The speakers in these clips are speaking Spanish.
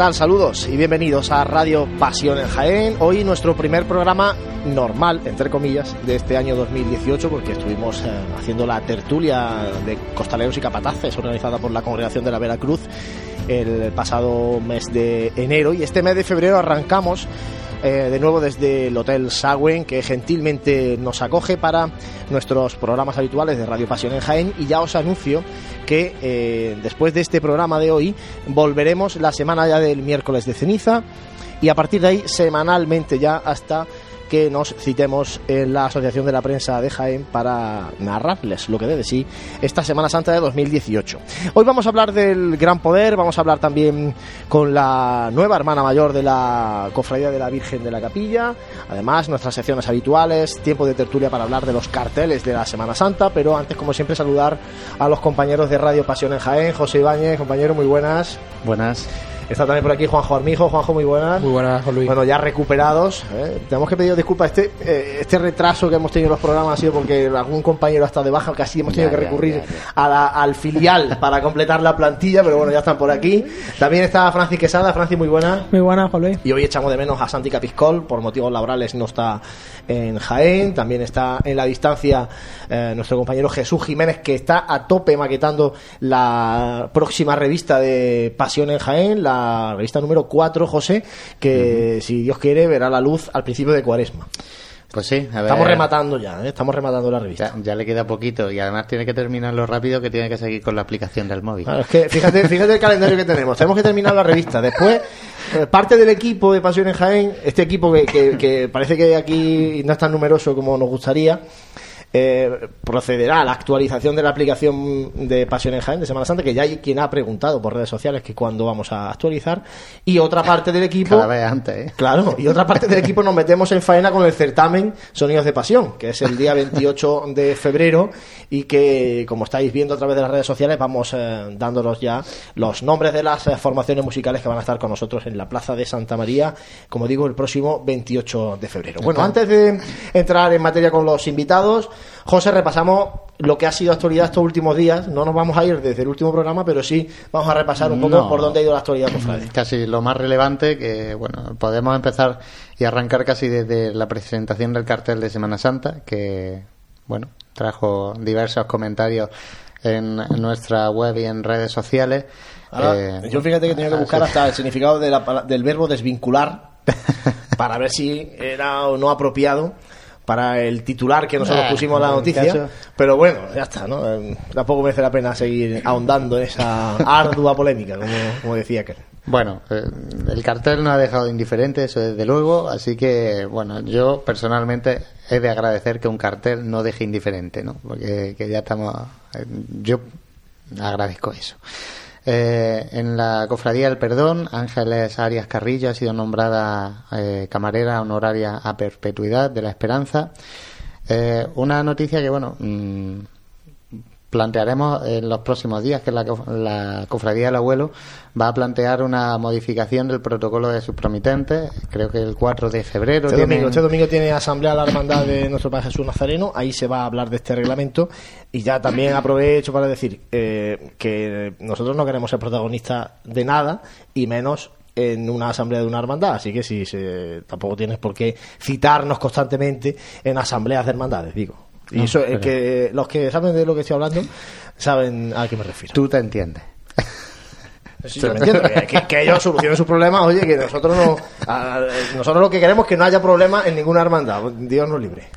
Saludos y bienvenidos a Radio Pasión en Jaén. Hoy nuestro primer programa normal, entre comillas, de este año 2018, porque estuvimos eh, haciendo la tertulia de costaleros y capataces organizada por la Congregación de la Veracruz el pasado mes de enero y este mes de febrero arrancamos eh, de nuevo desde el Hotel Sagüen, que gentilmente nos acoge para nuestros programas habituales de Radio Pasión en Jaén. Y ya os anuncio que eh, después de este programa de hoy volveremos la semana ya del miércoles de ceniza y a partir de ahí semanalmente ya hasta que nos citemos en la Asociación de la Prensa de Jaén para narrarles lo que debe sí esta Semana Santa de 2018. Hoy vamos a hablar del Gran Poder, vamos a hablar también con la nueva hermana mayor de la Cofradía de la Virgen de la Capilla, además nuestras secciones habituales, tiempo de tertulia para hablar de los carteles de la Semana Santa, pero antes como siempre saludar a los compañeros de Radio Pasión en Jaén, José Ibáñez, compañero, muy buenas. Buenas. Está también por aquí Juanjo Armijo. Juanjo, muy buenas. Muy buenas, Juan Luis. Bueno, ya recuperados. ¿eh? Tenemos que pedir disculpas. Este, eh, este retraso que hemos tenido en los programas ha sido porque algún compañero ha estado de baja, casi hemos tenido Ya, que recurrir ya, ya. a la- al filial para completar la plantilla, pero bueno, ya están por aquí. También está Francis Quesada. Francis, muy buena. Muy buena, Juan Luis. Y hoy echamos de menos a Santi Capiscol, por motivos laborales no está en Jaén, también está en la distancia eh, nuestro compañero Jesús Jiménez, que está a tope maquetando la próxima revista de Pasión en Jaén, la revista número 4, José, que si Dios quiere verá la luz al principio de Cuaresma. Pues sí, a ver. Estamos rematando ya, ¿eh? estamos rematando la revista. Ya, ya le queda poquito y además tiene que terminarlo rápido que tiene que seguir con la aplicación del móvil. Claro, es que fíjate, fíjate el calendario que tenemos. Tenemos que terminar la revista. Después, eh, parte del equipo de Pasión en Jaén, este equipo que, que- que parece que aquí no es tan numeroso como nos gustaría, eh, procederá a la actualización de la aplicación de Pasión en Jaén de Semana Santa, que ya hay quien ha preguntado por redes sociales que cuándo vamos a actualizar. Y otra parte del equipo. Cada vez antes, ¿eh? Claro, y otra parte del equipo nos metemos en faena con el certamen Sonidos de Pasión, que es el día 28 de febrero y que, como estáis viendo a través de las redes sociales, vamos eh, dándonos ya los nombres de las formaciones musicales que van a estar con nosotros en la Plaza de Santa María, como digo, el próximo 28 de febrero. Bueno, antes de entrar en materia con los invitados, José, repasamos lo que ha sido actualidad estos últimos días. No nos vamos a ir desde el último programa, pero sí vamos a repasar un poco No. por dónde ha ido la actualidad, cofrade. Casi lo más relevante que, bueno, podemos empezar y arrancar casi desde la presentación del cartel de Semana Santa, que, bueno, trajo diversos comentarios en, nuestra web y en redes sociales. Ahora, Eh, yo fíjate que tenía que buscar hasta el significado de la del verbo desvincular para ver si era o no apropiado para el titular que nosotros Nah, pusimos en la noticia. caso- Pero bueno, ya está, ¿no? Eh, Tampoco merece la pena seguir ahondando en esa ardua polémica, como, como decía aquel. Bueno, eh, el cartel no ha dejado indiferente, eso desde luego, así que, bueno, yo personalmente he de agradecer que un cartel no deje indiferente, ¿no? Porque que ya estamos, eh, yo agradezco eso. Eh, en la Cofradía del Perdón, Ángeles Arias Carrillo ha sido nombrada eh, camarera honoraria a perpetuidad de la Esperanza. Eh, una noticia que, bueno, mm, plantearemos en los próximos días, que la, la Cofradía del Abuelo va a plantear una modificación del protocolo de sus promitentes, creo que el 4 de febrero. Este tienen- domingo, este domingo tiene asamblea la hermandad de nuestro Padre Jesús Nazareno, ahí se va a hablar de este reglamento y ya también aprovecho para decir eh, que nosotros no queremos ser protagonistas de nada y menos en una asamblea de una hermandad, así que si se, tampoco tienes por qué citarnos constantemente en asambleas de hermandades, digo. Y No, eso es pero- que los que saben de lo que estoy hablando saben a qué me refiero. Tú te entiendes. Sí, yo me entiendo, que, que- ellos solucionen sus problemas, oye, que nosotros no, a- nosotros lo que queremos es que no haya problemas en ninguna hermandad, Dios nos libre.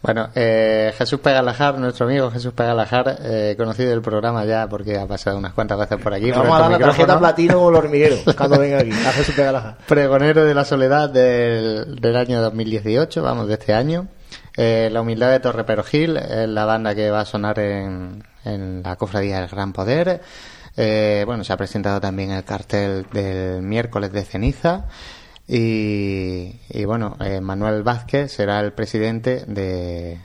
Bueno, eh, Jesús Pegalajar, nuestro amigo Jesús Pegalajar, eh, conocido del programa ya porque ha pasado unas cuantas veces por aquí. Por vamos a dar la tarjeta platino o el hormiguero cuando venga aquí, a Jesús Pegalaja. Pregonero de la soledad del, del año 2018, vamos, de este año. Eh, la humildad de Torre Perojil es la banda que va a sonar en, en la cofradía del Gran Poder. Eh, bueno, se ha presentado también el cartel del miércoles de ceniza. Y, y bueno, eh, Manuel Vázquez será el presidente de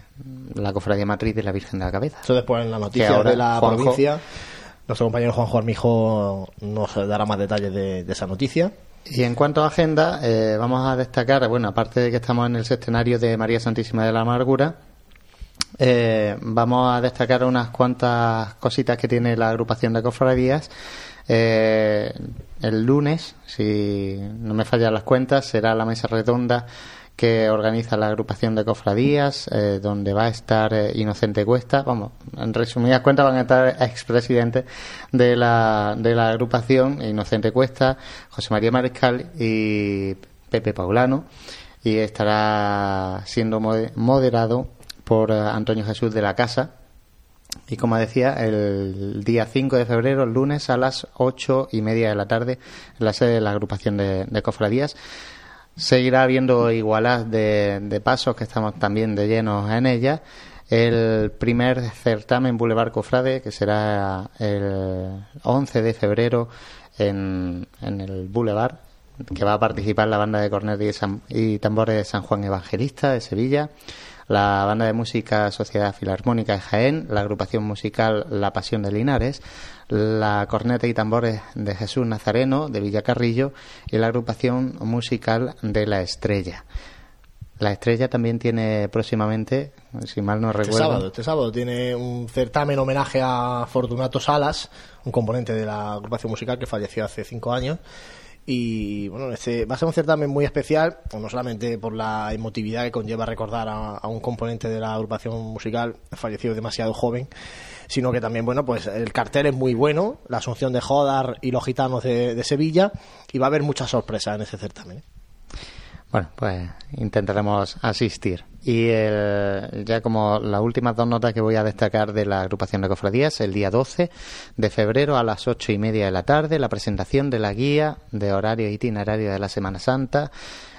la cofradía matriz de la Virgen de la Cabeza. Eso después en la noticia de la Juanjo- provincia, nuestro compañero Juanjo Armijo nos dará más detalles de, de esa noticia. Y en cuanto a agenda, eh, vamos a destacar, bueno, aparte de que estamos en el sextenario de María Santísima de la Amargura, eh, vamos a destacar unas cuantas cositas que tiene la agrupación de cofradías. Eh, el lunes, si no me fallan las cuentas, será la mesa redonda que organiza la agrupación de cofradías, eh, donde va a estar eh, Inocente Cuesta. Vamos, en resumidas cuentas van a estar expresidentes de la, de la agrupación, Inocente Cuesta, José María Mariscal y Pepe Paulano. Y estará siendo moderado por eh, Antonio Jesús de la Casa. Y como decía, el día 5 de febrero, el lunes, a las ocho y media de la tarde, en la sede de la agrupación de, de cofradías. Seguirá habiendo igualas de, pasos, que estamos también de llenos en ella. El primer certamen Boulevard Cofrade, que será el 11 de febrero en, el Boulevard, que va a participar la banda de cornetas y, tambores de San Juan Evangelista de Sevilla, la banda de música Sociedad Filarmónica de Jaén, la agrupación musical La Pasión de Linares, la corneta y tambores de Jesús Nazareno de Villacarrillo y la agrupación musical de La Estrella. La Estrella también tiene próximamente, si mal no este recuerdo. Este sábado, este sábado tiene un certamen homenaje a Fortunato Salas, un componente de la agrupación musical que falleció hace cinco años. Y bueno, este va a ser un certamen muy especial, no solamente por la emotividad que conlleva recordar a un componente de la agrupación musical fallecido demasiado joven, sino que también, bueno, pues el cartel es muy bueno, la asunción de Jodar y los gitanos de, Sevilla, y va a haber muchas sorpresas en ese certamen. Bueno, pues intentaremos asistir. Y ya como las últimas dos notas que voy a destacar de la agrupación de cofradías, el día 12 de febrero a las ocho y media de la tarde, la presentación de la guía de horario itinerario de la Semana Santa.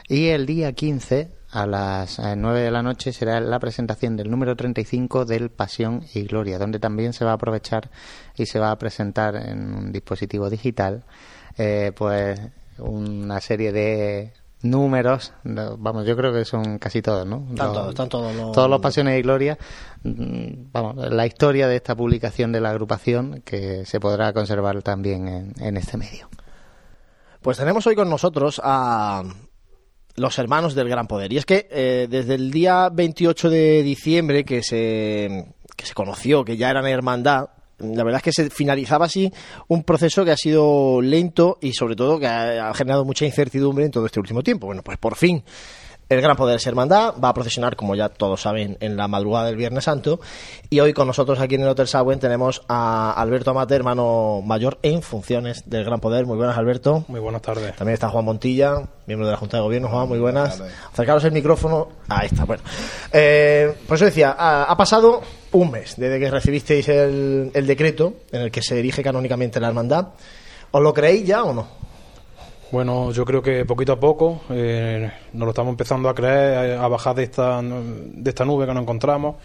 Y el día 15 a las 9 eh, de la noche será la presentación del número 35 del Pasión y Gloria, donde también se va a aprovechar y se va a presentar en un dispositivo digital eh, pues una serie de números, vamos, yo creo que son casi todos, ¿no? Están todos, están todos los... Todos los Pasiones y Gloria, mm, vamos, la historia de esta publicación de la agrupación que se podrá conservar también en, en este medio. Pues tenemos hoy con nosotros a, los hermanos del gran poder. Y es que eh, desde el día 28 de diciembre que se, que se conoció que ya eran hermandad, la verdad es que se finalizaba así un proceso que ha sido lento y sobre todo que ha, generado mucha incertidumbre en todo este último tiempo. Bueno, pues por fin el Gran Poder es Hermandad va a procesionar, como ya todos saben, en la madrugada del Viernes Santo. Y hoy con nosotros aquí en el Hotel Sagüen tenemos a Alberto Amate, hermano mayor en funciones del Gran Poder. Muy buenas, Alberto. Muy buenas tardes. También está Juan Montilla, miembro de la Junta de Gobierno. Juan, muy buenas. Acercaros el micrófono. Ahí está, bueno. Eh, por eso decía, ha, pasado un mes desde que recibisteis el, el decreto en el que se erige canónicamente la hermandad. ¿Os lo creéis ya o no? Bueno, yo creo que poquito a poco eh, nos lo estamos empezando a creer, a bajar de esta, de esta nube que nos encontramos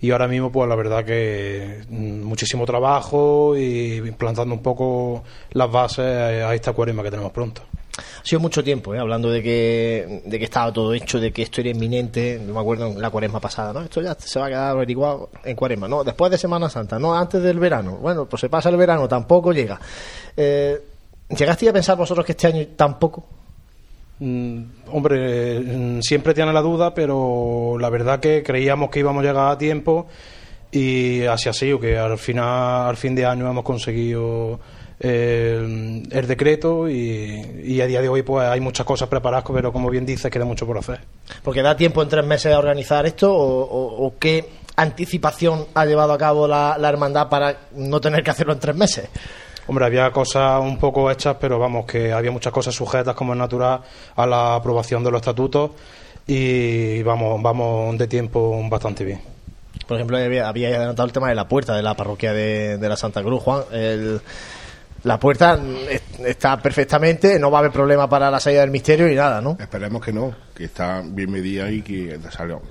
y ahora mismo pues la verdad que mm, muchísimo trabajo y implantando un poco las bases a esta cuaresma que tenemos pronto. Ha sido mucho tiempo, ¿eh? hablando de que, de que estaba todo hecho, de que esto era inminente. No me acuerdo en la cuaresma pasada, ¿no? Esto ya se va a quedar averiguado en cuaresma, ¿no? Después de Semana Santa, no antes del verano. Bueno, pues se pasa el verano, tampoco llega. Eh, ¿Llegaste a pensar vosotros que este año tampoco? Mm, hombre, mm, siempre tiene la duda, pero la verdad que creíamos que íbamos a llegar a tiempo y así ha sido, que al final, al fin de año hemos conseguido eh, el decreto y, a día de hoy pues hay muchas cosas preparadas, pero como bien dices, queda mucho por hacer. Porque da tiempo en tres meses a organizar esto o, qué anticipación ha llevado a cabo la hermandad para no tener que hacerlo en tres meses. Hombre, había cosas un poco hechas, pero vamos, que había muchas cosas sujetas, como es natural, a la aprobación de los estatutos y vamos, vamos de tiempo bastante bien. Por ejemplo, había, adelantado el tema de la puerta de la parroquia de, la Santa Cruz, Juan. la puerta está perfectamente, no va a haber problema para la salida del misterio y nada, ¿no? Esperemos que no, que está bien medida y que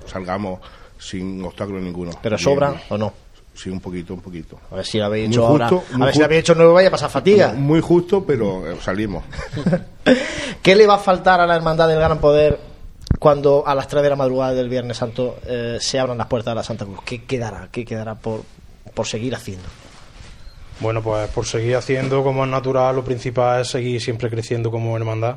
salgamos sin obstáculo ninguno. ¿Pero sobra o no? Sí, un poquito, un poquito. A ver si lo habéis hecho ahora. A ver si lo habéis hecho nuevo vaya a pasar fatiga. Muy justo, pero eh, salimos. ¿Qué le va a faltar a la Hermandad del Gran Poder cuando a las 3 de la madrugada del Viernes Santo eh, se abran las puertas de la Santa Cruz? ¿Qué quedará? ¿Qué quedará por, por seguir haciendo? Bueno, pues por seguir haciendo como es natural, lo principal es seguir siempre creciendo como hermandad.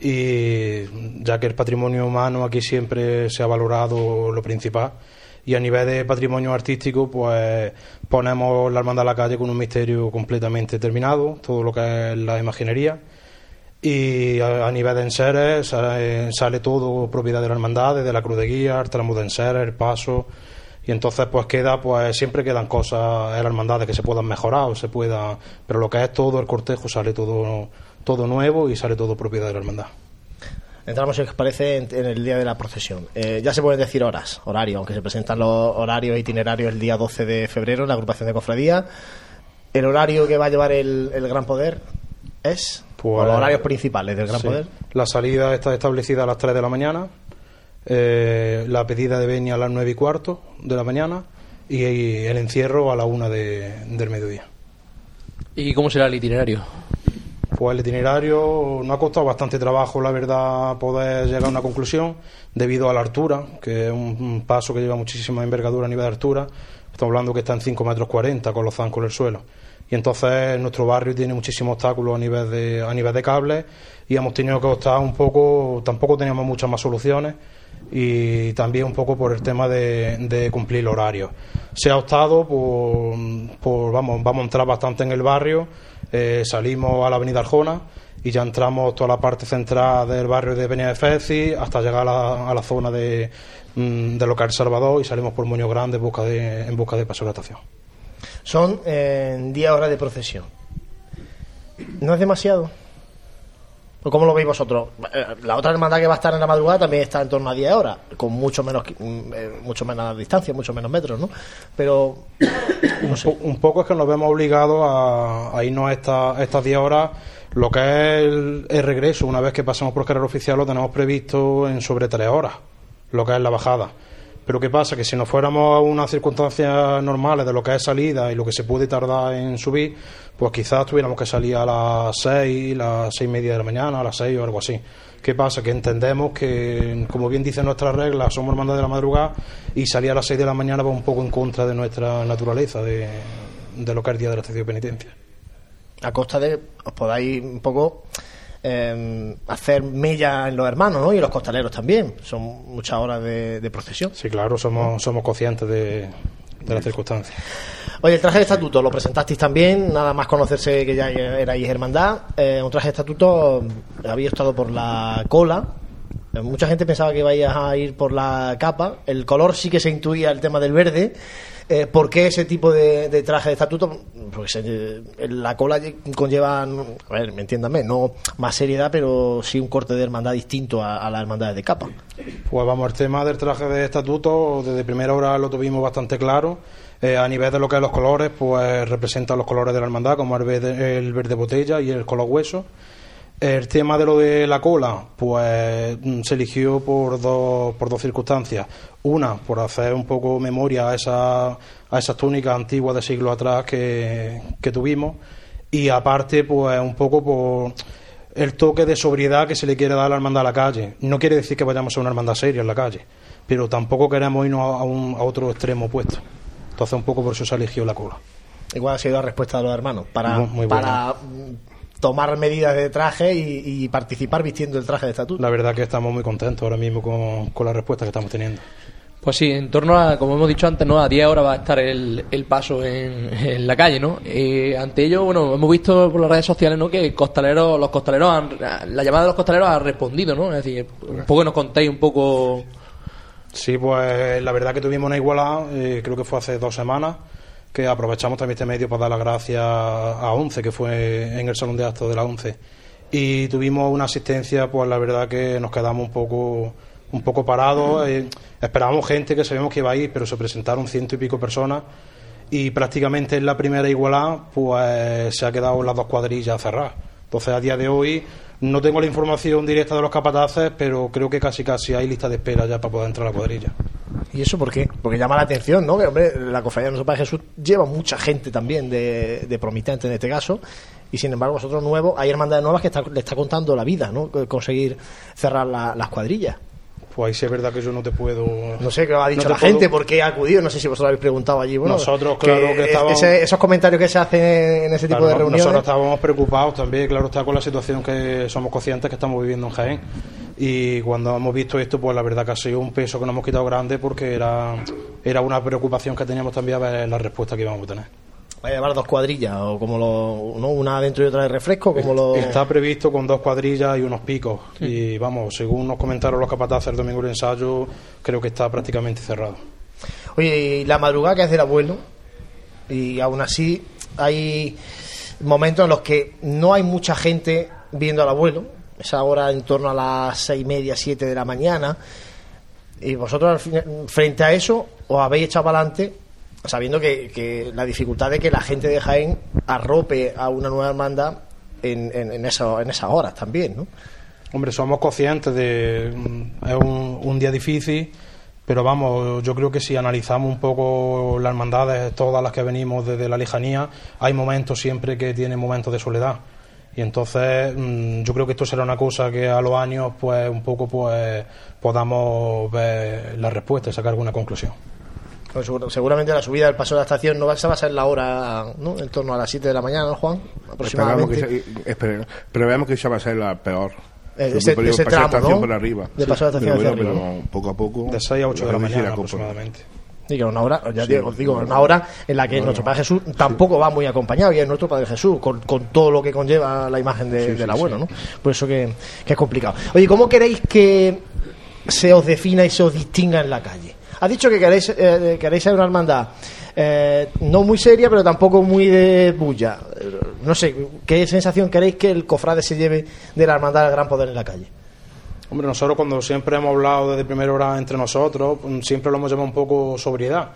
Y ya que el patrimonio humano aquí siempre se ha valorado lo principal Y a nivel de patrimonio artístico, pues ponemos la hermandad a la calle con un misterio completamente terminado, todo lo que es la imaginería. Y a, nivel de enseres sale, sale todo propiedad de la hermandad, desde la cruz de guía, el tramo de enseres, el paso. Y entonces pues queda, pues siempre quedan cosas en la hermandad que se puedan mejorar o se pueda, pero lo que es todo el cortejo sale todo, todo nuevo y sale todo propiedad de la hermandad. Entramos, si os parece, en, en el día de la procesión. Eh, ya se pueden decir horas, horario, aunque se presentan los horarios e itinerarios el día 12 de febrero en la agrupación de cofradía. El horario que va a llevar el, el Gran Poder es. Pues, o los horarios principales del Gran Sí. Poder. La salida está establecida a las 3 de la mañana, eh, la pedida de venia a las 9 y cuarto de la mañana y, y el encierro a la 1 de, del mediodía. ¿Y cómo será el itinerario? Pues el itinerario no ha costado bastante trabajo, la verdad, poder llegar a una conclusión debido a la altura, que es un, un paso que lleva muchísima envergadura a nivel de altura. Estamos hablando que está en 5 metros 40 con los zancos en el suelo. Y entonces nuestro barrio tiene muchísimos obstáculos a nivel de, a nivel de cables y hemos tenido que optar un poco, tampoco teníamos muchas más soluciones y también un poco por el tema de, de cumplir el horario. Se ha optado por, por, vamos, vamos a entrar bastante en el barrio, eh, salimos a la avenida Arjona y ya entramos toda la parte central del barrio de Peña de Feci hasta llegar a la, la zona de, mm, de local Salvador y salimos por Moño Grande en busca de, en busca de paso de estación. Son eh, 10 horas de procesión. ¿No es demasiado? ¿O cómo lo veis vosotros? Eh, La otra hermandad que va a estar en la madrugada también está en torno a 10 horas, con mucho menos mm, eh, mucho menos distancia, mucho menos metros, ¿no? Pero un, po- un poco es que nos vemos obligados a, a irnos a, esta- a estas 10 horas. Lo que es el, el regreso, una vez que pasamos por carrera oficial, lo tenemos previsto en sobre 3 horas, lo que es la bajada. Pero ¿qué pasa? Que si nos fuéramos a unas circunstancias normales de lo que es salida y lo que se puede tardar en subir, pues quizás tuviéramos que salir a las 6, las 6 y media de la mañana, a las 6 o algo así. ¿Qué pasa? Que entendemos que, como bien dicen nuestras reglas, somos hermanos de la madrugada y salir a las 6 de la mañana va un poco en contra de nuestra naturaleza, de, de lo que es el día de la estación de penitencia. a costa de os podáis un poco eh, hacer mella en los hermanos, ¿no? Y en los costaleros también. Son muchas horas de, de procesión. Sí, claro, somos, somos conscientes de, de las circunstancias. Oye, el traje de estatuto lo presentasteis también, nada más conocerse que ya erais hermandad. Eh, un traje de estatuto, había estado por la cola. Eh, mucha gente pensaba que ibais a ir por la capa. El color sí que se intuía el tema del verde. Eh, ¿Por qué ese tipo de, traje de estatuto? Porque eh, la cola conlleva, a ver, me entiéndame, no más seriedad, pero sí un corte de hermandad distinto a, a las hermandades de capa. Pues vamos, el tema del traje de estatuto, desde primera hora lo tuvimos bastante claro. Eh, a nivel de lo que es los colores, pues representan los colores de la hermandad, como el verde, el verde botella y el color hueso. El tema de lo de la cola, pues mm, se eligió por dos, por dos circunstancias. Una, por hacer un poco memoria a, esa, a esas túnicas antiguas de siglos atrás que, que tuvimos. Y aparte, pues un poco por el toque de sobriedad que se le quiere dar a la hermandad a la calle. No quiere decir que vayamos a una hermandad seria en la calle, pero tampoco queremos irnos a, un, a otro extremo opuesto. Entonces, un poco por eso se eligió la cola. Igual ha sido la respuesta de los hermanos para, Muy- muy para tomar medidas de traje y, y participar vistiendo el traje de estatuto. La verdad que estamos muy contentos ahora mismo con, con la respuesta que estamos teniendo. Pues sí, en torno a, como hemos dicho antes, ¿no? A 10 horas va a estar el, el paso en, en la calle, ¿no? Eh, ante ello, bueno, hemos visto por las redes sociales, ¿no? Que costaleros, los costaleros han, la llamada de los costaleros ha respondido, ¿no? Es decir, un poco que nos contéis un poco... Sí, pues la verdad que tuvimos una igualada, eh, creo que fue hace dos semanas, que aprovechamos también este medio para dar las gracias a ONCE, que fue en el salón de actos de la ONCE. Y tuvimos una asistencia, pues la verdad que nos quedamos un poco un poco parados. eh, esperábamos gente que sabíamos que iba a ir, pero se presentaron ciento y pico personas. Y prácticamente en la primera igualada, pues se ha quedado las dos cuadrillas cerradas. Entonces, a día de hoy, no tengo la información directa de los capataces, pero creo que casi casi hay lista de espera ya para poder entrar a la cuadrilla. ¿Y eso por qué? Porque llama la atención, ¿no? Que, hombre, la cofradía de nuestro Padre Jesús lleva mucha gente también de, de promitente en este caso. Y sin embargo, vosotros nuevos, hay hermandades nuevas que está- le está contando la vida, ¿no? Conseguir cerrar la- las cuadrillas. Pues ahí sí es verdad que yo no te puedo. No sé qué ha dicho no la gente, por qué ha acudido. No sé si vosotros habéis preguntado allí. Bueno, Nosotros, claro, que es- estábamos- ese- esos comentarios que se hacen en ese tipo Claro, de reuniones. Nosotros estábamos preocupados también, claro está, con la situación que somos conscientes que estamos viviendo en Jaén. y cuando hemos visto esto, pues la verdad que ha sido un peso que nos hemos quitado grande porque era, era una preocupación que teníamos también a ver la respuesta que íbamos a tener. ¿Va a llevar dos cuadrillas o como lo, ¿no? una dentro y otra de refresco? Como lo... Está previsto con dos cuadrillas y unos picos. Y vamos, según nos comentaron los capataces el domingo del ensayo, creo que está prácticamente cerrado. Oye, y la madrugada que es del abuelo, y aún así hay momentos en los que no hay mucha gente viendo al abuelo, es ahora en torno a las seis y media, siete de la mañana, y vosotros frente a eso os habéis echado para adelante sabiendo que, que la dificultad de que la gente de Jaén arrope a una nueva hermandad en, en, en, eso- en esas horas también, ¿no? Hombre, somos conscientes de. mm, Es un, un día difícil, pero vamos, yo creo que si analizamos un poco las hermandades, todas las que venimos desde la lejanía, hay momentos siempre que tienen momentos de soledad. Y entonces mm, yo creo que esto será una cosa que a los años, pues un poco, pues podamos ver la respuesta y sacar alguna conclusión. Pues seguro- seguramente la subida del paso de la estación no va, a ser la hora, ¿no? En torno a las 7 de la mañana, ¿no, Juan? Esperamos que, Aproximadamente. espere- pero veamos que esa va a ser la peor. Eh, ese- todo ese tramo, estación ¿no? por arriba. De pasar la estación pero, hacia bueno, arriba, pero poco a poco. De 6 a 8 de la mañana aproximadamente. Sí, que una hora, ya digo, os digo, una hora en la que nuestro Padre Jesús tampoco va muy acompañado, y es nuestro Padre Jesús, con, con todo lo que conlleva la imagen de- Sí, del sí, abuelo, sí. ¿no? Por eso que, que es complicado. Oye, ¿cómo queréis que se os defina y se os distinga en la calle? Has dicho que queréis, eh, queréis ser una hermandad eh, no muy seria, pero tampoco muy de bulla. Eh, No sé, ¿qué sensación queréis que el cofrade se lleve de la hermandad del gran poder en la calle? Hombre, nosotros cuando siempre hemos hablado desde primera hora entre nosotros, mm, siempre lo hemos llamado un poco sobriedad,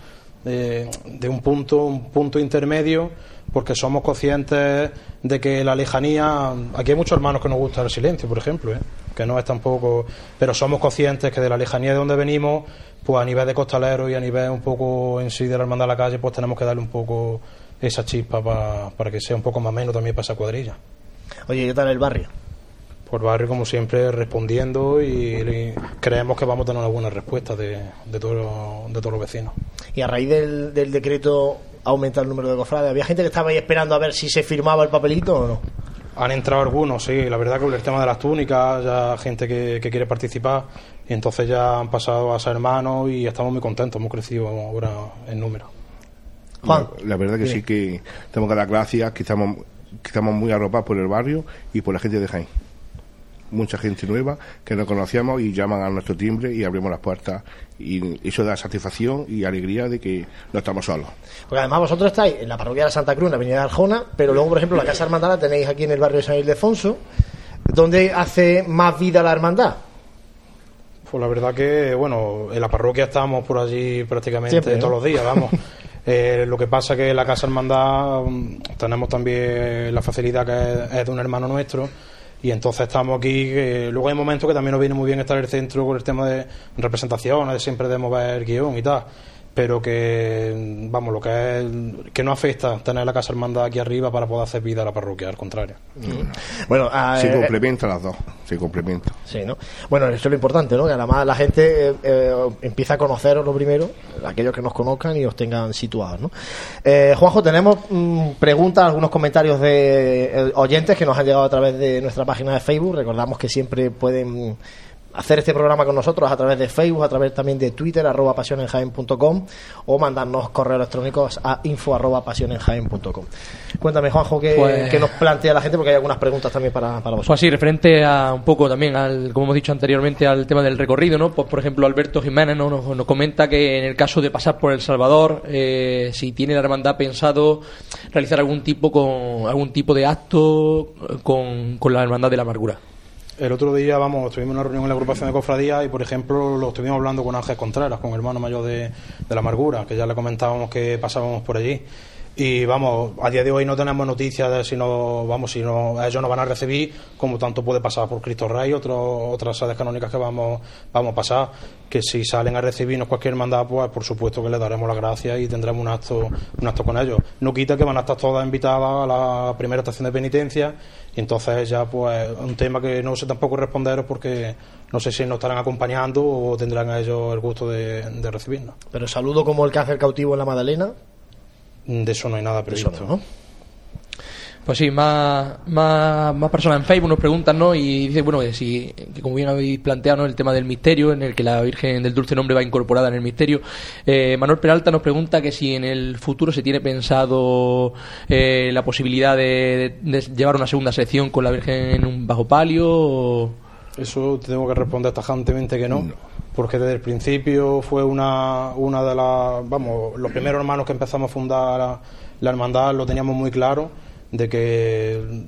de, de un punto, un punto intermedio, porque somos conscientes de que la lejanía, aquí hay muchos hermanos que nos gusta el silencio, por ejemplo, ¿eh? que no es tampoco, pero somos conscientes que de la lejanía de donde venimos, pues a nivel de costaleros y a nivel un poco en sí de la hermandad de la calle, pues tenemos que darle un poco esa chispa pa- para que sea un poco más menos también para esa cuadrilla Oye, ¿qué tal el barrio? por barrio como siempre respondiendo y, y creemos que vamos a tener una buena respuesta de, de, todos los- de todos los vecinos. Y a raíz del, del decreto aumenta el número de cofrades. ¿Había gente que estaba ahí esperando a ver si se firmaba el papelito o no? Han entrado algunos, sí, la verdad que con el tema de las túnicas, ya gente que, que quiere participar y entonces ya han pasado a ser hermanos y estamos muy contentos, hemos crecido ahora en número. Juan. La, la verdad que sí que tenemos que dar gracias, que estamos, que estamos muy arropados por el barrio y por la gente de Jaén. Mucha gente nueva que no conocíamos y llaman a nuestro timbre y abrimos las puertas. Y eso da satisfacción y alegría de que no estamos solos. Porque además vosotros estáis en la parroquia de Santa Cruz, en la avenida de Arjona, pero luego, por ejemplo, la Casa Hermandad la tenéis aquí en el barrio de San Ildefonso, donde hace más vida la hermandad. Pues la verdad que, bueno, en la parroquia estamos por allí prácticamente Siempre, ¿no? todos los días, vamos. Eh, lo que pasa que en la Casa Hermandad mm, tenemos también la facilidad que es, de un hermano nuestro y entonces estamos aquí. luego hay momentos que también nos viene muy bien estar en el centro con el tema de representaciones, siempre de mover guion y tal. Pero que, mm, vamos, lo que es, que no afecta tener la Casa Hermandad aquí arriba para poder hacer vida a la parroquia, al contrario. Bueno, a- Se eh, las dos, se complementan. Sí, ¿no? Bueno, eso es lo importante, ¿no? Que además la gente eh, eh, empieza a conoceros lo primero, aquellos que nos conozcan y os tengan situados, ¿no? Eh, Juanjo, tenemos mm, preguntas, algunos comentarios de eh, oyentes que nos han llegado a través de nuestra página de Facebook. Recordamos que siempre pueden hacer este programa con nosotros a través de Facebook, a través también de Twitter, arroba pasionenjaen.com o mandarnos correos electrónicos a info arroba pasionenjaen.com. Cuéntame, Juanjo, ¿qué, Pues- qué nos plantea la gente? Porque hay algunas preguntas también para, para vosotros. Pues sí, referente a un poco también al, como hemos dicho anteriormente, al tema del recorrido, ¿no? Pues por ejemplo, Alberto Jiménez ¿no? nos, nos comenta que en el caso de pasar por El Salvador, eh, si tiene la hermandad pensado realizar algún tipo con algún tipo de acto con, con la hermandad de la amargura. El otro día, vamos, tuvimos una reunión en la agrupación de cofradías y, por ejemplo, lo estuvimos hablando con Ángel Contreras, con el hermano mayor de, de la amargura, que ya le comentábamos que pasábamos por allí. Y vamos, a día de hoy no tenemos noticias de si no, vamos, si no, ellos nos van a recibir, como tanto puede pasar por Cristo Rey, otro, otras sedes canónicas que vamos, vamos a pasar, que si salen a recibirnos cualquier mandado, pues por supuesto que les daremos las gracias y tendremos un acto, un acto con ellos. No quita que van a estar todas invitadas a la primera estación de penitencia, y entonces ya pues un tema que no sé tampoco responderos porque no sé si nos estarán acompañando o tendrán a ellos el gusto de, recibirnos. Pero saludo como el cáncer cautivo en la Magdalena, De eso no hay nada previsto. no, ¿no? Pues sí, más, más, más personas en Facebook nos preguntan, ¿no? Y dice, bueno, que si, que como bien habéis planteado, ¿no? El tema del misterio, en el que la Virgen del Dulce Nombre va incorporada en el misterio. Eh, Manuel Peralta nos pregunta que si en el futuro se tiene pensado eh, la posibilidad de, de llevar una segunda sección con la Virgen en un bajo palio o... Eso te tengo que responder tajantemente que no, porque desde el principio fue una, una de las, vamos, los primeros hermanos que empezamos a fundar la, hermandad lo teníamos muy claro de que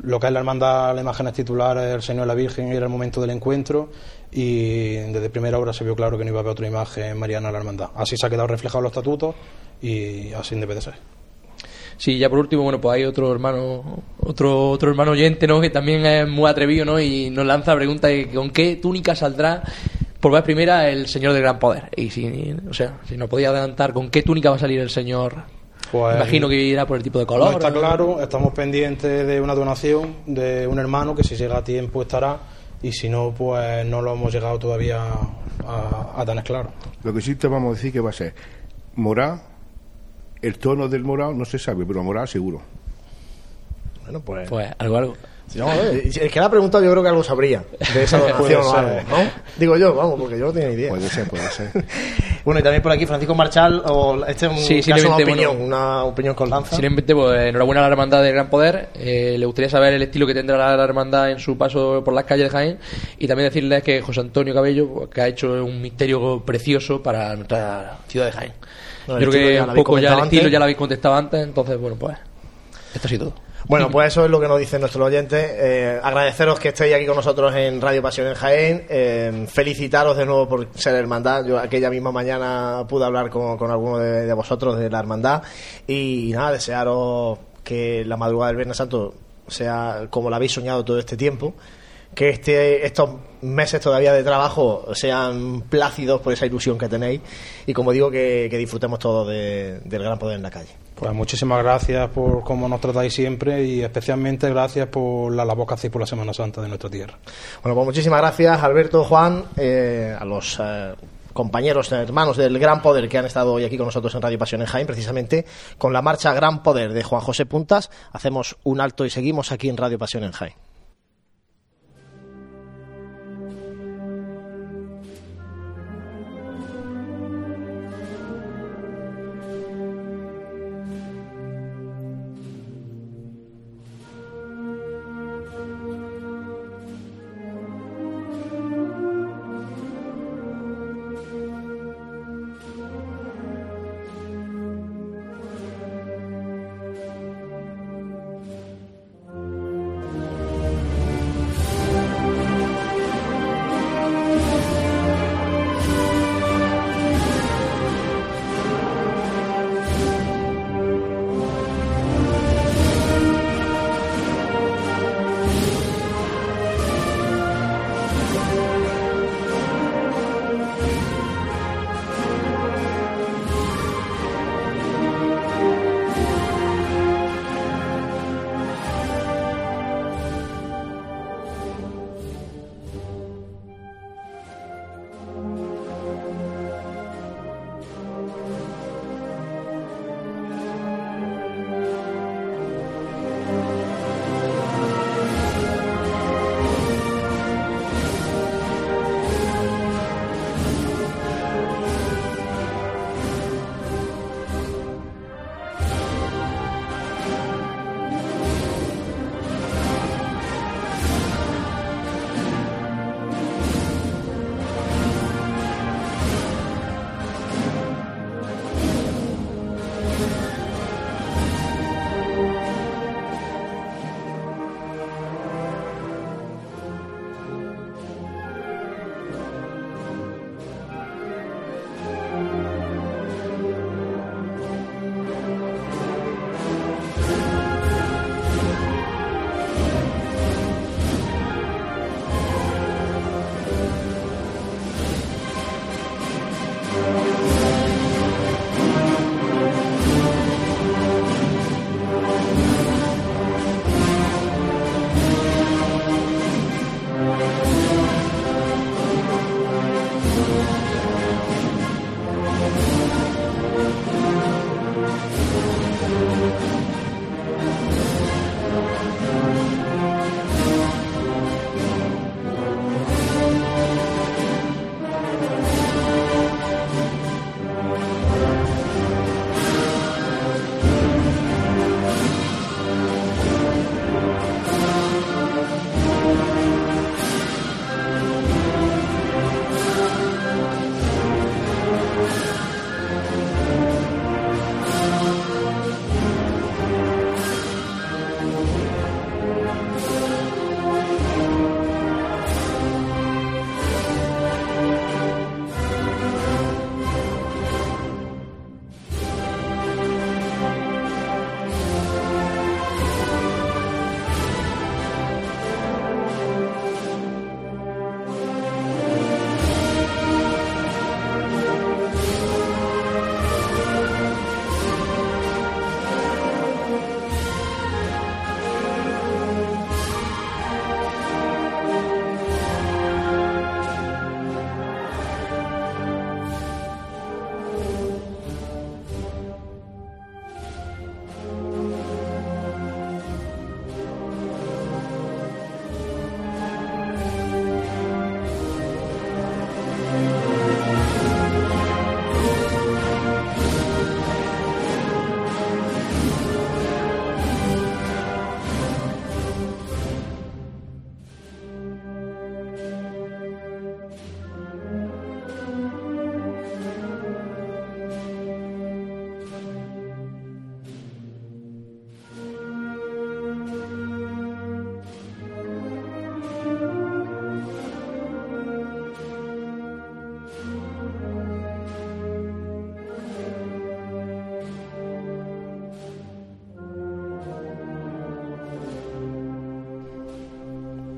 lo que es la hermandad, la imagen es titular, el Señor y la Virgen, era el momento del encuentro y desde primera hora se vio claro que no iba a haber otra imagen mariana en la hermandad. Así se ha quedado reflejado los estatutos y así debe de ser. Sí, ya por último, bueno, pues hay otro hermano, otro otro hermano oyente, ¿no? Que también es muy atrevido, ¿no? Y nos lanza la pregunta de con qué túnica saldrá por vez primera el Señor del Gran Poder. Y si, o sea, si nos podía adelantar con qué túnica va a salir el Señor Pues, Imagino que irá por el tipo de color. No está ¿no? claro, estamos pendientes de una donación de un hermano que si llega a tiempo estará y si no, pues no lo hemos llegado todavía a, a tener claro. Lo que sí te vamos a decir que va a ser morado, el tono del morado no se sabe, pero morado seguro. Bueno, pues. Pues algo, algo. Sí, vamos a ver. El que la ha preguntado, yo creo que algo sabría de esa donación o algo, ¿no? Digo yo, vamos, porque yo no tenía ni idea. Puede ser, puede ser. Bueno, y también por aquí Francisco Marchal, o este es un Sí, caso, una opinión, bueno, una opinión con lanza. Simplemente, pues, enhorabuena a la Hermandad del Gran Poder. Eh, le gustaría saber el estilo que tendrá la, la Hermandad en su paso por las calles de Jaén. Y también decirles que José Antonio Cabello, pues, que ha hecho un misterio precioso para nuestra ciudad de Jaén. No, Yo creo que un poco ya el estilo antes. ya lo habéis contestado antes. Entonces, bueno, pues, esto ha sido todo. Bueno, pues eso es lo que nos dicen nuestros oyentes. Eh, agradeceros que estéis aquí con nosotros en Radio Pasión en Jaén. Eh, felicitaros de nuevo por ser hermandad. Yo aquella misma mañana pude hablar con, alguno de, de vosotros de la hermandad. Y, nada, desearos que la madrugada del Viernes Santo sea como la habéis soñado todo este tiempo. Que este, estos meses todavía de trabajo sean plácidos por esa ilusión que tenéis. Y como digo, que, que disfrutemos todos de- del gran poder en la calle. Pues muchísimas gracias por cómo nos tratáis siempre y especialmente gracias por la labor que hacéis por la Semana Santa de nuestra tierra. Bueno, pues muchísimas gracias, Alberto, Juan, eh, a los eh, compañeros, hermanos del Gran Poder que han estado hoy aquí con nosotros en Radio Pasión en Jaén, precisamente con la marcha Gran Poder de Juan José Puntas. Hacemos un alto y seguimos aquí en Radio Pasión en Jaén.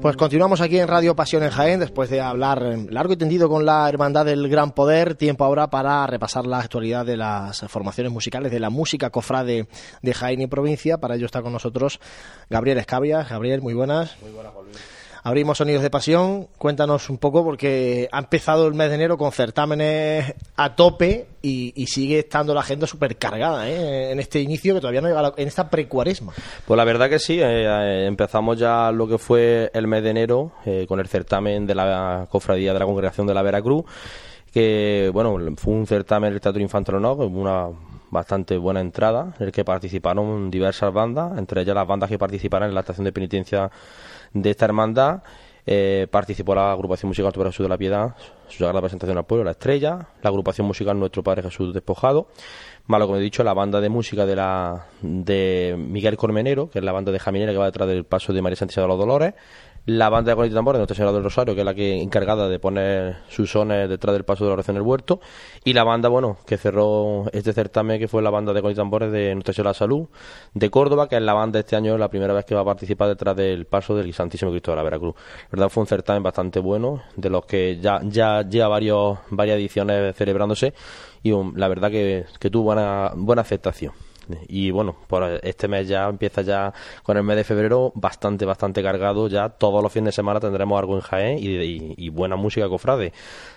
Pues continuamos aquí en Radio Pasión en Jaén, después de hablar largo y tendido con la Hermandad del Gran Poder. Tiempo ahora para repasar la actualidad de las formaciones musicales, de la música cofrade de Jaén y provincia. Para ello está con nosotros Gabriel Escabia. Gabriel, muy buenas. Muy buenas, Abrimos Sonidos de Pasión. Cuéntanos un poco, porque ha empezado el mes de enero con certámenes a tope y, sigue estando la agenda súper cargada ¿eh? en este inicio que todavía no llega, en esta precuaresma. Pues la verdad que sí, eh, eh, empezamos ya lo que fue el mes de enero con el certamen de la Cofradía de la Congregación de la Veracruz, que bueno, fue un certamen del Teatro Infantil no, una bastante buena entrada, en el que participaron diversas bandas, entre ellas las bandas que participaron en la estación de penitencia de esta hermandad. Eh, participó la agrupación musical Jesús de la Piedad, su sagrada presentación al pueblo, La Estrella, la agrupación musical Nuestro Padre Jesús Despojado, malo como he dicho, la banda de música de la de Miguel Cormenero, que es la banda de Jaminera que va detrás del paso de María Santísima de los Dolores, la banda de Conito Tambor de Nuestra Señora del Rosario, que es la que encargada de poner sus sones detrás del paso de la oración del huerto, y la banda, bueno, que cerró este certamen, que fue la banda de Conito Tambores de Nuestra Señora de la Salud de Córdoba, que es la banda este año, la primera vez que va a participar detrás del paso del Santísimo Cristo de la Veracruz. La verdad fue un certamen bastante bueno, de los que ya, ya lleva varios, varias ediciones celebrándose, y la verdad que, que tuvo buena, buena aceptación. Y bueno, por este mes ya empieza ya con el mes de febrero bastante, bastante cargado. Ya todos los fines de semana tendremos algo en Jaén y, buena música cofrade.